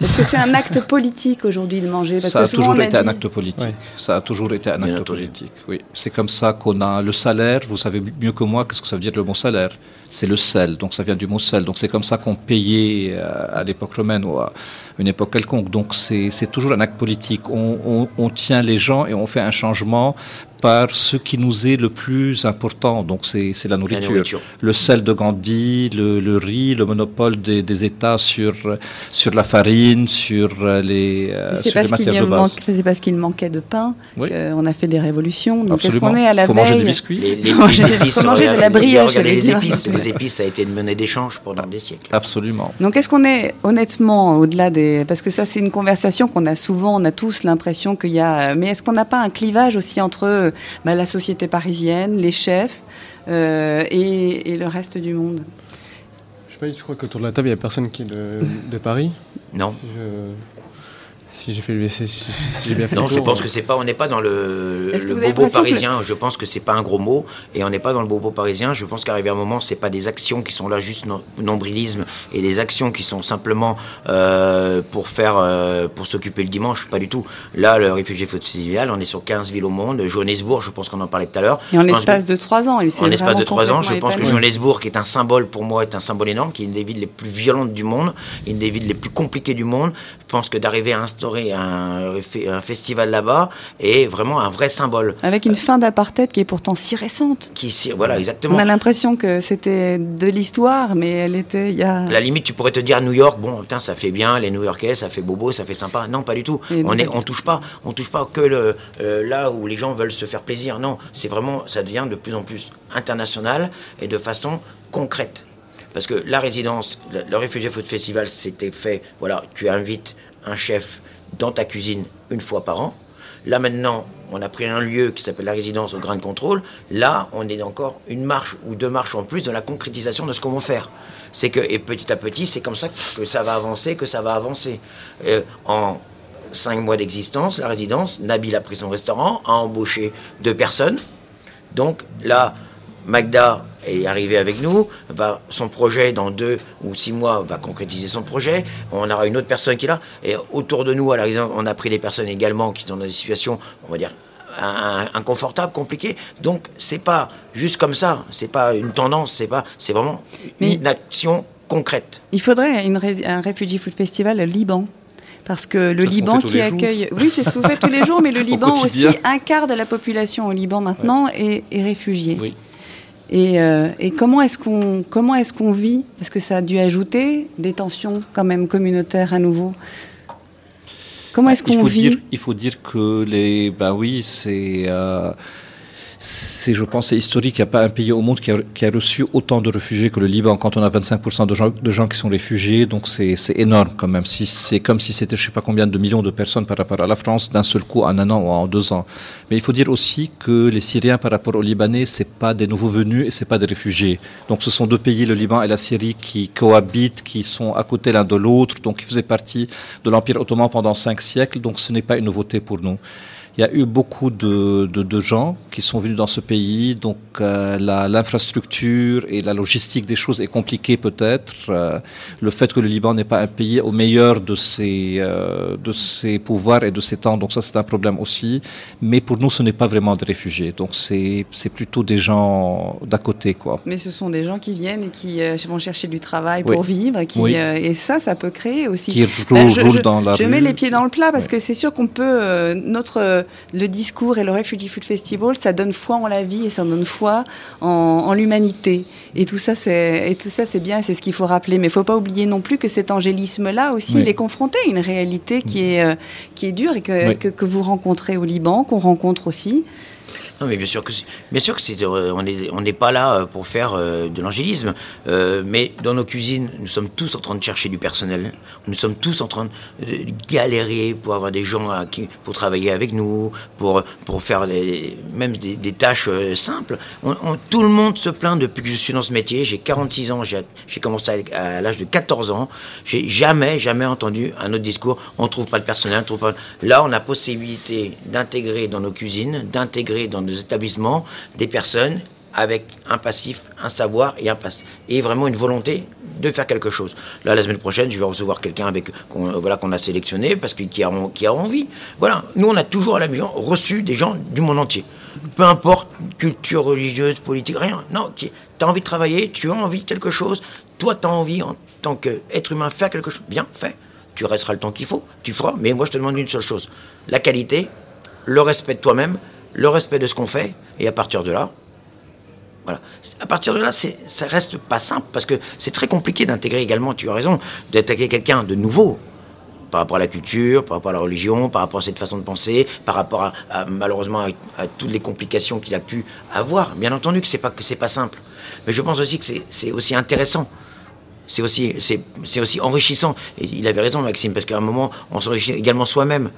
Speaker 1: Est-ce que c'est un acte politique aujourd'hui de manger? Parce
Speaker 2: ça
Speaker 1: que
Speaker 2: a toujours
Speaker 1: a
Speaker 2: été un acte politique.
Speaker 3: Ouais.
Speaker 2: Ça a toujours été un
Speaker 4: Bien
Speaker 2: acte politique. Oui, c'est comme ça qu'on a le salaire. Vous savez mieux que moi qu'est-ce que ça veut dire le mot salaire. C'est le sel, donc ça vient du mot sel. Donc c'est comme ça qu'on payait euh, à l'époque romaine ou à une époque quelconque. Donc c'est c'est toujours un acte politique. On, on, on tient les gens et on fait un changement par ce qui nous est le plus important. Donc c'est la nourriture. Le sel de Gandhi, le, riz, le monopole des, États sur, sur la farine, sur les, euh, sur les matières de base.
Speaker 1: C'est parce qu'il manquait de pain qu'on a fait des révolutions.
Speaker 2: Donc est-ce qu'on
Speaker 1: est à la
Speaker 2: Faut
Speaker 1: veille
Speaker 2: manger des biscuits.
Speaker 4: Les, les, épices,
Speaker 1: manger de la brioche.
Speaker 4: Les épices, les épices, ça a été une monnaie d'échange pendant des siècles.
Speaker 2: Absolument.
Speaker 1: Donc est-ce qu'on est honnêtement au-delà des... Parce que ça c'est une conversation qu'on a souvent, on a tous l'impression qu'il y a... Mais est-ce qu'on n'a pas un clivage aussi entre bah, la société parisienne, les chefs euh, et, le reste du monde?
Speaker 3: Je sais pas, je crois qu'autour de la table, il n'y a personne qui est de, Paris?
Speaker 4: Non
Speaker 3: si j'ai fait le si, si j'ai bien fait
Speaker 4: Non, je pense que c'est pas, on n'est pas dans le, le bobo parisien. Je pense que c'est pas un gros mot et on n'est pas dans le bobo parisien. Je pense qu'arrivé un moment, c'est pas des actions qui sont là juste nombrilisme et des actions qui sont simplement euh, pour faire, euh, pour s'occuper le dimanche. Pas du tout. Là, le réfugié festival, on est sur 15 villes au monde. Johannesburg, je pense qu'on en parlait tout à l'heure.
Speaker 1: Et en l'espace de 3 ans.
Speaker 4: en l'espace de 3 ans, je pense que Johannesburg, qui est un symbole pour moi, est un symbole énorme, qui est une des villes les plus violentes du monde, une des villes les plus compliquées du monde. Je pense que d'arriver à instaurer un, un festival là-bas est vraiment un vrai symbole.
Speaker 1: Avec une fin d'apartheid qui est pourtant si récente.
Speaker 4: Qui, voilà, exactement.
Speaker 1: On a l'impression que c'était de l'histoire, mais elle était il y a.
Speaker 4: la limite, tu pourrais te dire New York, bon, putain, ça fait bien, les New-Yorkais, ça fait bobo, ça fait sympa. Non, pas du tout. on est, on touche pas, on touche pas que le, euh, là où les gens veulent se faire plaisir. Non, c'est vraiment, ça devient de plus en plus international et de façon concrète. Parce que la résidence, le, le Réfugié Food Festival, c'était fait, voilà, tu invites un chef dans ta cuisine une fois par an. Là maintenant, on a pris un lieu qui s'appelle la résidence au grain de contrôle. Là, on est encore une marche ou deux marches en plus dans la concrétisation de ce qu'on va faire. C'est que, et petit à petit, c'est comme ça que ça va avancer, que ça va avancer. Euh, en cinq mois d'existence, la résidence, Nabil a pris son restaurant, a embauché deux personnes. Donc là, Magda est arrivé avec nous, va, son projet dans deux ou six mois va concrétiser son projet, on aura une autre personne qui est là, et autour de nous, à la on a pris des personnes également qui sont dans des situations, on va dire, inconfortables, compliquées. Donc c'est pas juste comme ça, c'est pas une tendance, c'est pas, c'est vraiment une action concrète.
Speaker 1: Il faudrait une, un Refugee Food Festival au Liban parce que le Liban qui accueille, oui, c'est ce que vous faites tous les jours, mais le (laughs) Liban aussi, un quart de la population au Liban maintenant est, est réfugié. Oui. Euh, et, comment est-ce qu'on comment est-ce qu'on vit? Est-ce que ça a dû ajouter des tensions quand même communautaires à nouveau? Comment est-ce qu'on vit?
Speaker 2: dire, Il faut dire que les ben oui c'est euh, c'est, je pense, historique. Il n'y a pas un pays au monde qui a, qui reçu autant de réfugiés que le Liban quand on a 25% de gens, qui sont réfugiés. Donc c'est, énorme quand même. Si, c'est comme si c'était je sais pas combien de millions de personnes par rapport à la France d'un seul coup en un an ou en deux ans. Mais il faut dire aussi que les Syriens par rapport aux Libanais, c'est pas des nouveaux venus et c'est pas des réfugiés. Donc ce sont deux pays, le Liban et la Syrie, qui cohabitent, qui sont à côté l'un de l'autre. Donc ils faisaient partie de l'Empire ottoman pendant cinq siècles. Donc ce n'est pas une nouveauté pour nous. Il y a eu beaucoup de, de, de gens qui sont venus dans ce pays, donc euh, l'infrastructure et la logistique des choses est compliquée peut-être. Euh, le fait que le Liban n'est pas un pays au meilleur de ses, euh, de ses pouvoirs et de ses temps, donc ça c'est un problème aussi. Mais pour nous, ce n'est pas vraiment des réfugiés, donc c'est plutôt des gens d'à côté. quoi.
Speaker 1: Mais ce sont des gens qui viennent et qui vont chercher du travail pour vivre, qui, et ça, ça peut créer aussi...
Speaker 2: Qui ben, roulent, dans la
Speaker 1: je mets les pieds dans le plat parce que c'est sûr qu'on peut... notre le discours et le Refugee Food Festival, ça donne foi en la vie et ça donne foi en, l'humanité. Et tout ça, c'est et tout ça, c'est bien, c'est ce qu'il faut rappeler. Mais il faut pas oublier non plus que cet angélisme-là aussi, il est confronté à une réalité qui est euh, qui est dure et que, que vous rencontrez au Liban, qu'on rencontre aussi.
Speaker 4: Non, mais bien sûr que bien sûr que c'est euh, on n'est on n'est pas là euh, pour faire euh, de l'angélisme, mais dans nos cuisines, nous sommes tous en train de chercher du personnel. Nous sommes tous en train de galérer pour avoir des gens à qui, pour travailler avec nous, pour pour faire même des, tâches simples. Tout le monde se plaint depuis que je suis dans ce métier. J'ai 46 ans, j'ai commencé à, l'âge de 14 ans. J'ai jamais jamais entendu un autre discours. On trouve pas de personnel, on pas. Là, on a possibilité d'intégrer dans nos cuisines, d'intégrer dans nos établissements des personnes avec un passif, un savoir et un et vraiment une volonté de faire quelque chose. Là, la semaine prochaine, je vais recevoir quelqu'un avec qu'on voilà qu'on a sélectionné parce qu'il qui a qui a envie. Voilà, nous on a toujours à la maison reçu des gens du monde entier. Peu importe culture religieuse, politique, rien. Non, tu as envie de travailler, tu as envie de quelque chose. Toi, tu as envie en tant qu'être humain faire quelque chose. Bien, fais. Tu resteras le temps qu'il faut, tu feras. Mais moi, je te demande une seule chose la qualité, le respect de toi-même le respect de ce qu'on fait, et à partir de là, voilà. À partir de là, ça reste pas simple parce que c'est très compliqué d'intégrer également, tu as raison, d'attaquer quelqu'un de nouveau par rapport à la culture, par rapport à la religion, par rapport à cette façon de penser, par rapport à, malheureusement à, toutes les complications qu'il a pu avoir. Bien entendu que c'est pas que c'est pas simple, mais je pense aussi que c'est aussi intéressant. C'est aussi c'est aussi enrichissant. Et il avait raison Maxime parce qu'à un moment on s'enrichit également soi-même.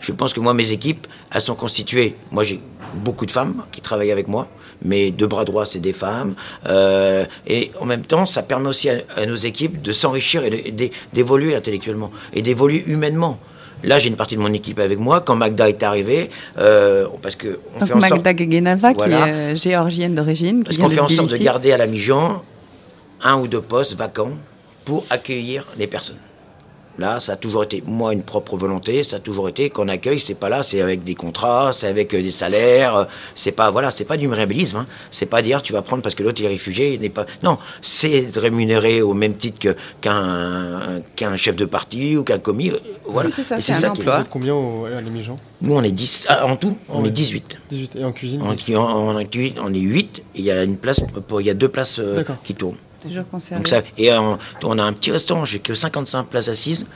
Speaker 4: Je pense que moi mes équipes elles sont constituées. Moi j'ai beaucoup de femmes qui travaillent avec moi mais deux bras droits, c'est des femmes. Euh, et en même temps, ça permet aussi à, nos équipes de s'enrichir et d'évoluer intellectuellement et d'évoluer humainement. Là, j'ai une partie de mon équipe avec moi. Quand Magda est arrivée, euh, parce que
Speaker 1: on fait en Magda Gegenava, qui est euh, géorgienne d'origine,
Speaker 4: parce qu'on fait en sorte de garder à la Mijan un ou deux postes vacants pour accueillir les personnes. Là, ça a toujours été, moi, une propre volonté. Ça a toujours été qu'on accueille, c'est pas là, c'est avec des contrats, c'est avec euh, des salaires. Euh, c'est pas, voilà, c'est pas du mirabilisme. Hein. C'est pas dire tu vas prendre parce que l'autre est réfugié. Il n'est pas. Non, c'est rémunéré au même titre que, qu'un, qu'un chef de parti ou qu'un commis. Euh, voilà.
Speaker 1: c'est ça, c'est ça qui est.
Speaker 3: combien au, à l'émission
Speaker 4: Nous, on est 10. Ah, en tout, on est 18.
Speaker 3: 18. Et en cuisine
Speaker 4: en, en, en, cuisine, on est 8. il y a une place, pour, il y a deux places qui tournent.
Speaker 1: Toujours conservé.
Speaker 4: Donc ça, et on, on, a un petit restaurant, j'ai que 55 places assises,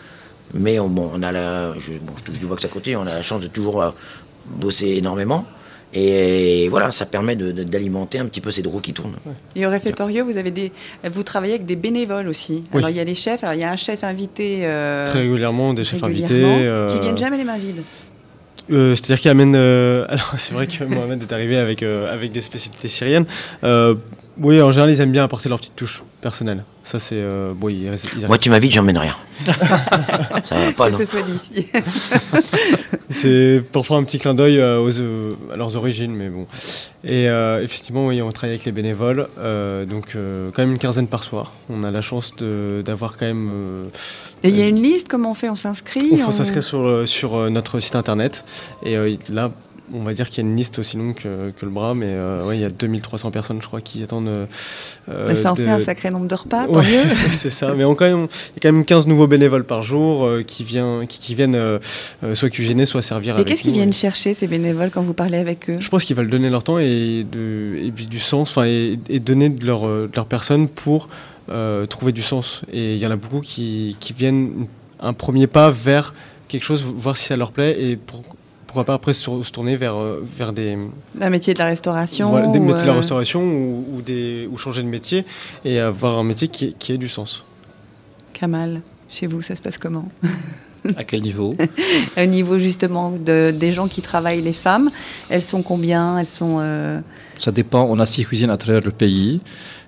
Speaker 4: mais on, bon, on a la, je, bon, je touche du bois que ça côté, on a la chance de toujours euh, bosser énormément. Et voilà, ça permet d'alimenter un petit peu ces roues qui tournent.
Speaker 1: Et au réfectorio, vous, avez des, vous travaillez avec des bénévoles aussi. Alors il y a les chefs, alors il y a un chef invité.
Speaker 3: Euh, Très régulièrement, des chefs invités.
Speaker 1: Euh, qui viennent jamais les mains vides.
Speaker 3: C'est-à-dire qu'il amène. (laughs) alors c'est vrai que Mohamed est arrivé avec, avec des spécialités syriennes. Oui, en général, ils aiment bien apporter leur petite touche personnelle. Ça, c'est. Euh, bon,
Speaker 4: Moi, tu m'invites, j'emmène rien. (laughs)
Speaker 1: ça va pas, non. Que ce soit d'ici. (laughs)
Speaker 3: c'est parfois un petit clin d'œil euh, aux, euh, à leurs origines, mais bon. Et euh, effectivement, oui, on travaille avec les bénévoles. donc, quand même une quinzaine par soir. On a la chance d'avoir quand même.
Speaker 1: Et il y a une liste, comment on fait On s'inscrit
Speaker 3: On, on... s'inscrit sur, sur notre site internet. Et là, on va dire qu'il y a une liste aussi longue que, le bras, mais euh, ouais, il y a 2300 personnes, je crois, qui attendent.
Speaker 1: Euh, ça en fait un sacré nombre de repas, tant mieux. (laughs)
Speaker 3: c'est ça, mais on, quand même, il y a quand même 15 nouveaux bénévoles par jour euh, qui, vient, qui, viennent soit cuisiner, soit servir
Speaker 1: et qu'est-ce qu'ils viennent chercher, ces bénévoles, quand vous parlez avec eux?
Speaker 3: Je pense qu'ils veulent donner leur temps et, de, et du sens, et, et donner de leur, de leur personne pour trouver du sens. Et il y en a beaucoup qui, qui viennent un premier pas vers quelque chose, voir si ça leur plaît et pour pourquoi pas après se, tourner vers, euh, vers des...
Speaker 1: Un métier de la restauration
Speaker 3: Des métiers de la euh, restauration ou, des, ou changer de métier et avoir un métier qui, qui ait du sens.
Speaker 1: Kamal, chez vous, ça se passe comment (laughs)
Speaker 2: À quel niveau (laughs)
Speaker 1: Au niveau justement de, des gens qui travaillent, les femmes. Elles sont combien? Elles sont. Euh,
Speaker 2: ça dépend. On a six cuisines à travers le pays.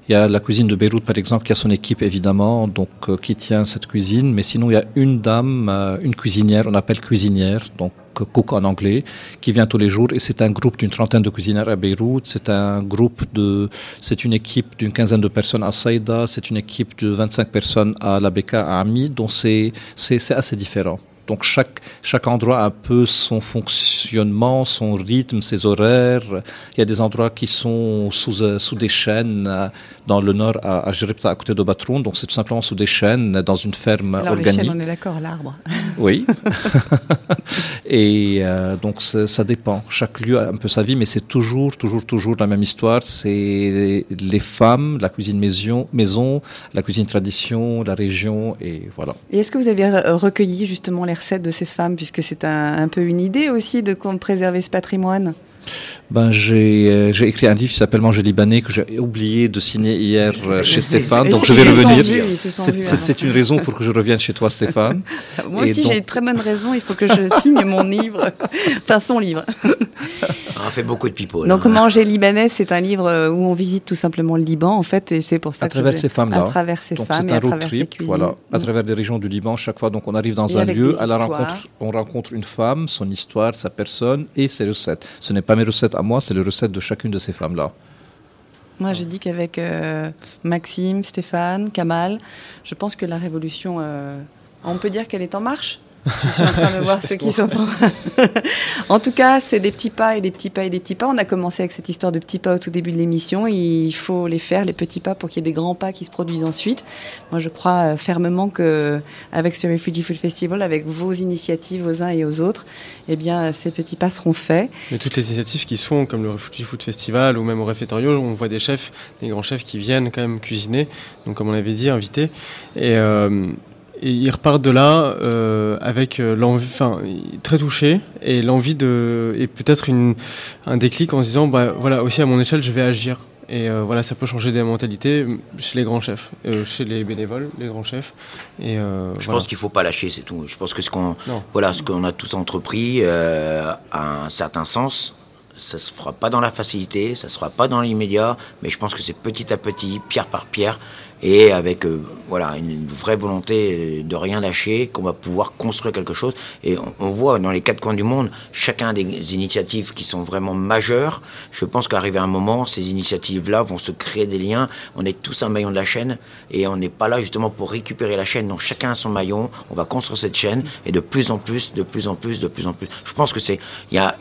Speaker 2: Il y a la cuisine de Beyrouth, par exemple, qui a son équipe, évidemment, donc qui tient cette cuisine. Mais sinon, il y a une dame, une cuisinière, on appelle cuisinière, donc cook en anglais, qui vient tous les jours. Et c'est un groupe d'une trentaine de cuisinières à Beyrouth. C'est un groupe de, c'est une équipe d'une quinzaine de personnes à Saïda. C'est une équipe de 25 personnes à la Beka, à Ami. Donc c'est, c'est, c'est assez différent. Donc chaque, chaque endroit a un peu son fonctionnement, son rythme, ses horaires. Il y a des endroits qui sont sous, euh, sous des chaînes euh, dans le nord à, à à côté de Batroun. Donc c'est tout simplement sous des chaînes dans une ferme
Speaker 1: Alors,
Speaker 2: organique.
Speaker 1: Les chaînes, on est d'accord, l'arbre.
Speaker 2: Oui. (laughs) Et euh, donc ça dépend. Chaque lieu a un peu sa vie, mais c'est toujours, toujours, toujours la même histoire. C'est les femmes, la cuisine maison, maison, la cuisine tradition, la région, et voilà.
Speaker 1: Et est-ce que vous avez recueilli justement les de ces femmes, puisque c'est un, peu une idée aussi de préserver ce patrimoine
Speaker 2: ben, euh, j'ai écrit un livre qui s'appelle Manger libanais que j'ai oublié de signer hier euh, chez Stéphane, donc je vais revenir. C'est une raison pour que je revienne chez toi, Stéphane. (laughs)
Speaker 1: Moi aussi, j'ai une très bonne raison. Il faut que je signe mon livre, (laughs) enfin son livre.
Speaker 4: On fait beaucoup de people.
Speaker 1: Donc, hein. Manger libanais, c'est un livre euh, où on visite tout simplement le Liban, en fait, et c'est pour ça
Speaker 2: à travers ces femmes-là.
Speaker 1: À travers ces
Speaker 2: donc
Speaker 1: femmes
Speaker 2: et un road trip, voilà, à travers des régions du Liban. Chaque fois, donc, on arrive dans un lieu, à la rencontre, on rencontre une femme, son histoire, sa personne et ses recettes. Ce n'est pas mes recettes à moi, c'est les recettes de chacune de ces femmes-là.
Speaker 1: Moi, je dis qu'avec euh, Maxime, Stéphane, Kamal, je pense que la révolution, euh, on peut dire qu'elle est en marche Je suis en train de (laughs) voir ceux qui sont. en tout cas, c'est des petits pas et des petits pas et des petits pas. On a commencé avec cette histoire de petits pas au tout début de l'émission. Il faut les faire, les petits pas, pour qu'il y ait des grands pas qui se produisent ensuite. Moi, je crois euh, fermement que avec ce Refugee Food Festival, avec vos initiatives aux uns et aux autres, eh bien, ces petits pas seront faits.
Speaker 3: Mais toutes les initiatives qui se font, comme le Refugee Food Festival ou même au Réfectorio, on voit des chefs, des grands chefs qui viennent quand même cuisiner. Donc, comme on avait dit, invités. Et euh, et ils repartent de là euh, avec euh, l'envie, enfin très touché et l'envie de et peut-être une un déclic en se disant bah voilà aussi à mon échelle je vais agir et euh, voilà ça peut changer des mentalités chez les grands chefs, euh, chez les bénévoles, les grands chefs et
Speaker 4: Je
Speaker 3: voilà.
Speaker 4: pense qu'il faut pas lâcher, c'est tout. Je pense que ce qu'on, voilà, ce qu'on a tous entrepris a un certain sens. Ça se fera pas dans la facilité, ça se fera pas dans l'immédiat, mais je pense que c'est petit à petit, pierre par pierre, et avec euh, voilà une, vraie volonté de rien lâcher, qu'on va pouvoir construire quelque chose. Et on, on voit dans les quatre coins du monde, chacun des initiatives qui sont vraiment majeures. Je pense qu'arrivé à un moment, ces initiatives-là vont se créer des liens. On est tous un maillon de la chaîne, et on n'est pas là justement pour récupérer la chaîne. Donc chacun a son maillon. On va construire cette chaîne, et de plus en plus, de plus en plus, de plus en plus. Je pense que c'est, il y a,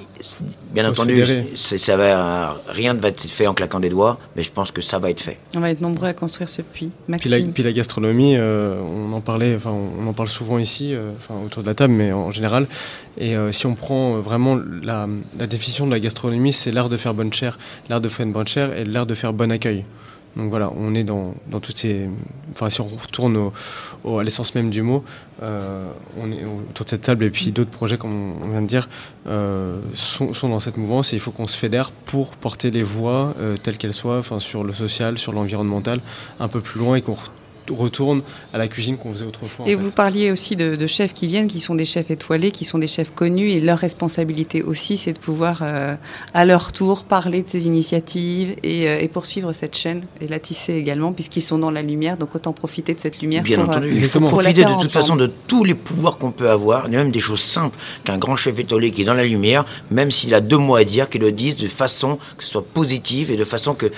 Speaker 4: bien entendu, ça va, rien ne va être fait en claquant des doigts, mais je pense que ça va être fait.
Speaker 1: On va être nombreux à construire ce puits.
Speaker 3: Puis la, puis la gastronomie, euh, on en parlait, enfin on en parle souvent ici, euh, enfin autour de la table, mais en général. Et euh, si on prend euh, vraiment la, la définition de la gastronomie, c'est l'art de faire bonne chère, l'art de faire une bonne chère et l'art de faire bon accueil. Donc voilà, on est dans, toutes ces. Enfin, si on retourne au, à l'essence même du mot, euh, on est autour de cette table et puis d'autres projets, comme on vient de dire, euh, sont, dans cette mouvance et il faut qu'on se fédère pour porter les voix, euh, telles qu'elles soient, sur le social, sur l'environnemental, un peu plus loin et qu'on retourne à la cuisine qu'on faisait autrefois.
Speaker 1: Et
Speaker 3: fait.
Speaker 1: vous parliez aussi de, de chefs qui viennent, qui sont des chefs étoilés, qui sont des chefs connus, et leur responsabilité aussi, c'est de pouvoir, euh, à leur tour, parler de ces initiatives et, euh, et poursuivre cette chaîne et la tisser également, puisqu'ils sont dans la lumière. Donc autant profiter de cette lumière.
Speaker 4: Bien
Speaker 1: pour, euh,
Speaker 4: entendu, il faut profiter de toute façon de tous les pouvoirs qu'on peut avoir, même des choses simples qu'un grand chef étoilé qui est dans la lumière, même s'il a deux mots à dire, qu'il le dise de façon que ce soit positive et de façon que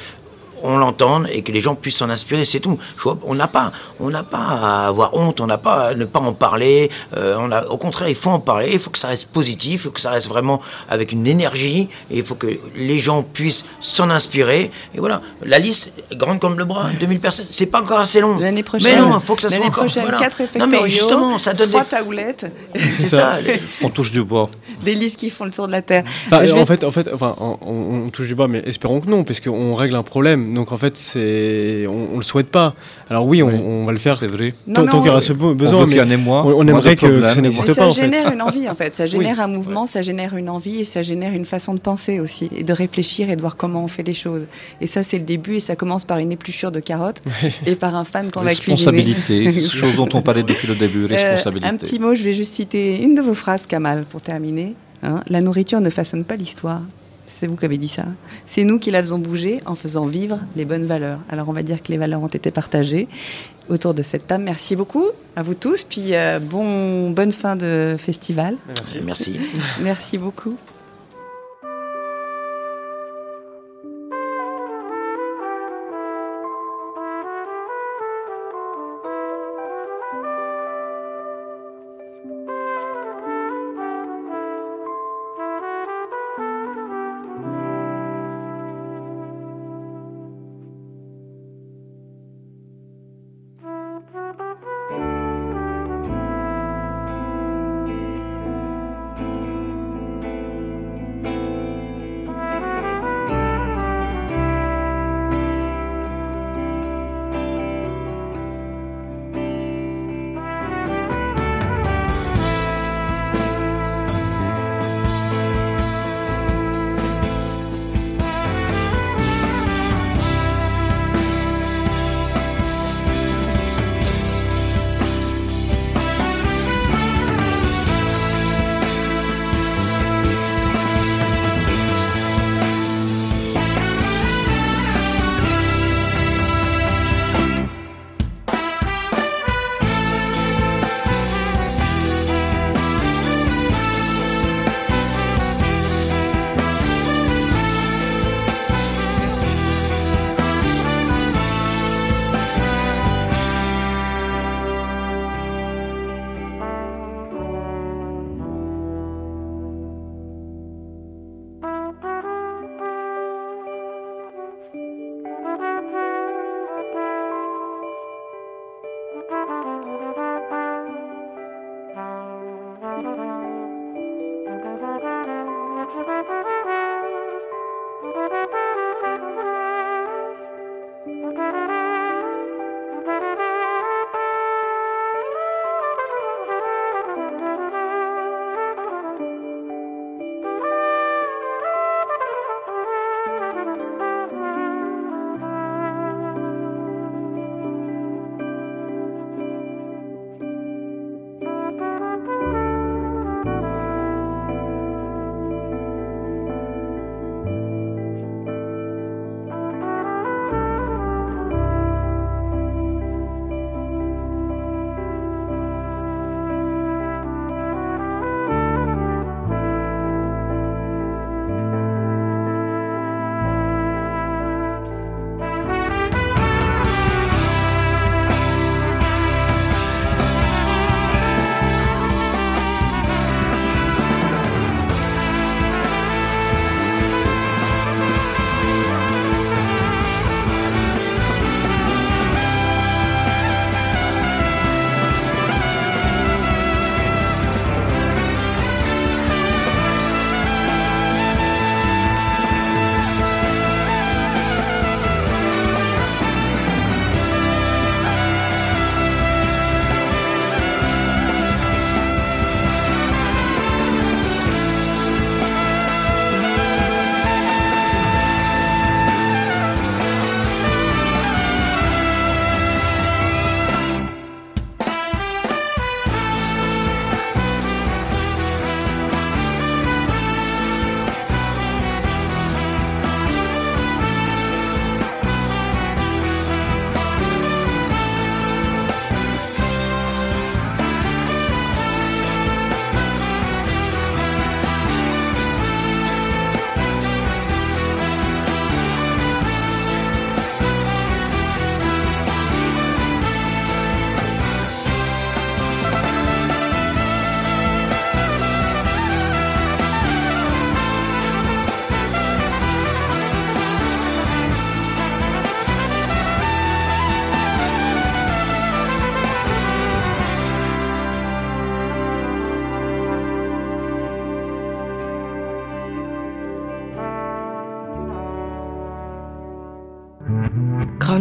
Speaker 4: on l'entende et que les gens puissent s'en inspirer, c'est tout. Je vois, on n'a pas, on n'a pas à avoir honte, on n'a pas à ne pas en parler. euh, on a, au contraire, il faut en parler. Il faut que ça reste positif, il faut que ça reste vraiment avec une énergie. Et il faut que les gens puissent s'en inspirer. Et voilà, la liste est grande comme le bras, 2000 personnes. C'est pas encore assez long.
Speaker 1: L'année prochaine,
Speaker 4: Mais non, il faut que ça soit
Speaker 1: l'année
Speaker 4: encore.
Speaker 1: prochaine,
Speaker 4: voilà.
Speaker 1: quatre
Speaker 4: Non
Speaker 1: réfectorios,
Speaker 4: mais justement, ça donne
Speaker 1: trois
Speaker 4: des...
Speaker 1: taoulettes, (laughs)
Speaker 4: C'est ça.
Speaker 2: On touche du bois.
Speaker 1: des listes qui font le tour de la terre.
Speaker 3: Bah, en
Speaker 1: vais-
Speaker 3: fait, en fait, enfin, on, on- on touche du bois, mais espérons que non, parce qu'on règle un problème. Donc en fait, c'est, on, on le souhaite pas. Alors oui, on,
Speaker 2: Oui.
Speaker 3: on va le faire
Speaker 2: C'est vrai.
Speaker 3: Tant,
Speaker 1: mais
Speaker 3: tant
Speaker 1: on-
Speaker 3: qu'il y aura ce be-
Speaker 2: On
Speaker 3: besoin.
Speaker 2: veut qu'il y
Speaker 3: mais
Speaker 2: en ait moins.
Speaker 3: on- on
Speaker 2: moins
Speaker 3: aimerait que- que ça n'existe
Speaker 1: Mais
Speaker 3: pas,
Speaker 1: ça
Speaker 3: en fait.
Speaker 1: génère une envie, en fait. Ça génère un mouvement, ça génère une envie et ça génère une façon de penser aussi, et de réfléchir et de voir comment on fait les choses. Et ça, c'est le début, et ça commence par une épluchure de carottes (laughs) et par un fan qu'on va cuisiner. (laughs)
Speaker 2: Responsabilité, chose dont on parlait depuis le début,
Speaker 1: Euh,
Speaker 2: responsabilité.
Speaker 1: un petit mot, je vais juste citer une de vos phrases, Kamal, pour terminer. Hein, la nourriture ne façonne pas l'histoire. C'est vous qui avez dit ça. C'est nous qui la faisons bouger en faisant vivre les bonnes valeurs. Alors on va dire que les valeurs ont été partagées autour de cette table. Merci beaucoup à vous tous. Puis euh, bon, bonne fin de festival.
Speaker 3: Merci.
Speaker 4: Merci.
Speaker 1: Merci beaucoup.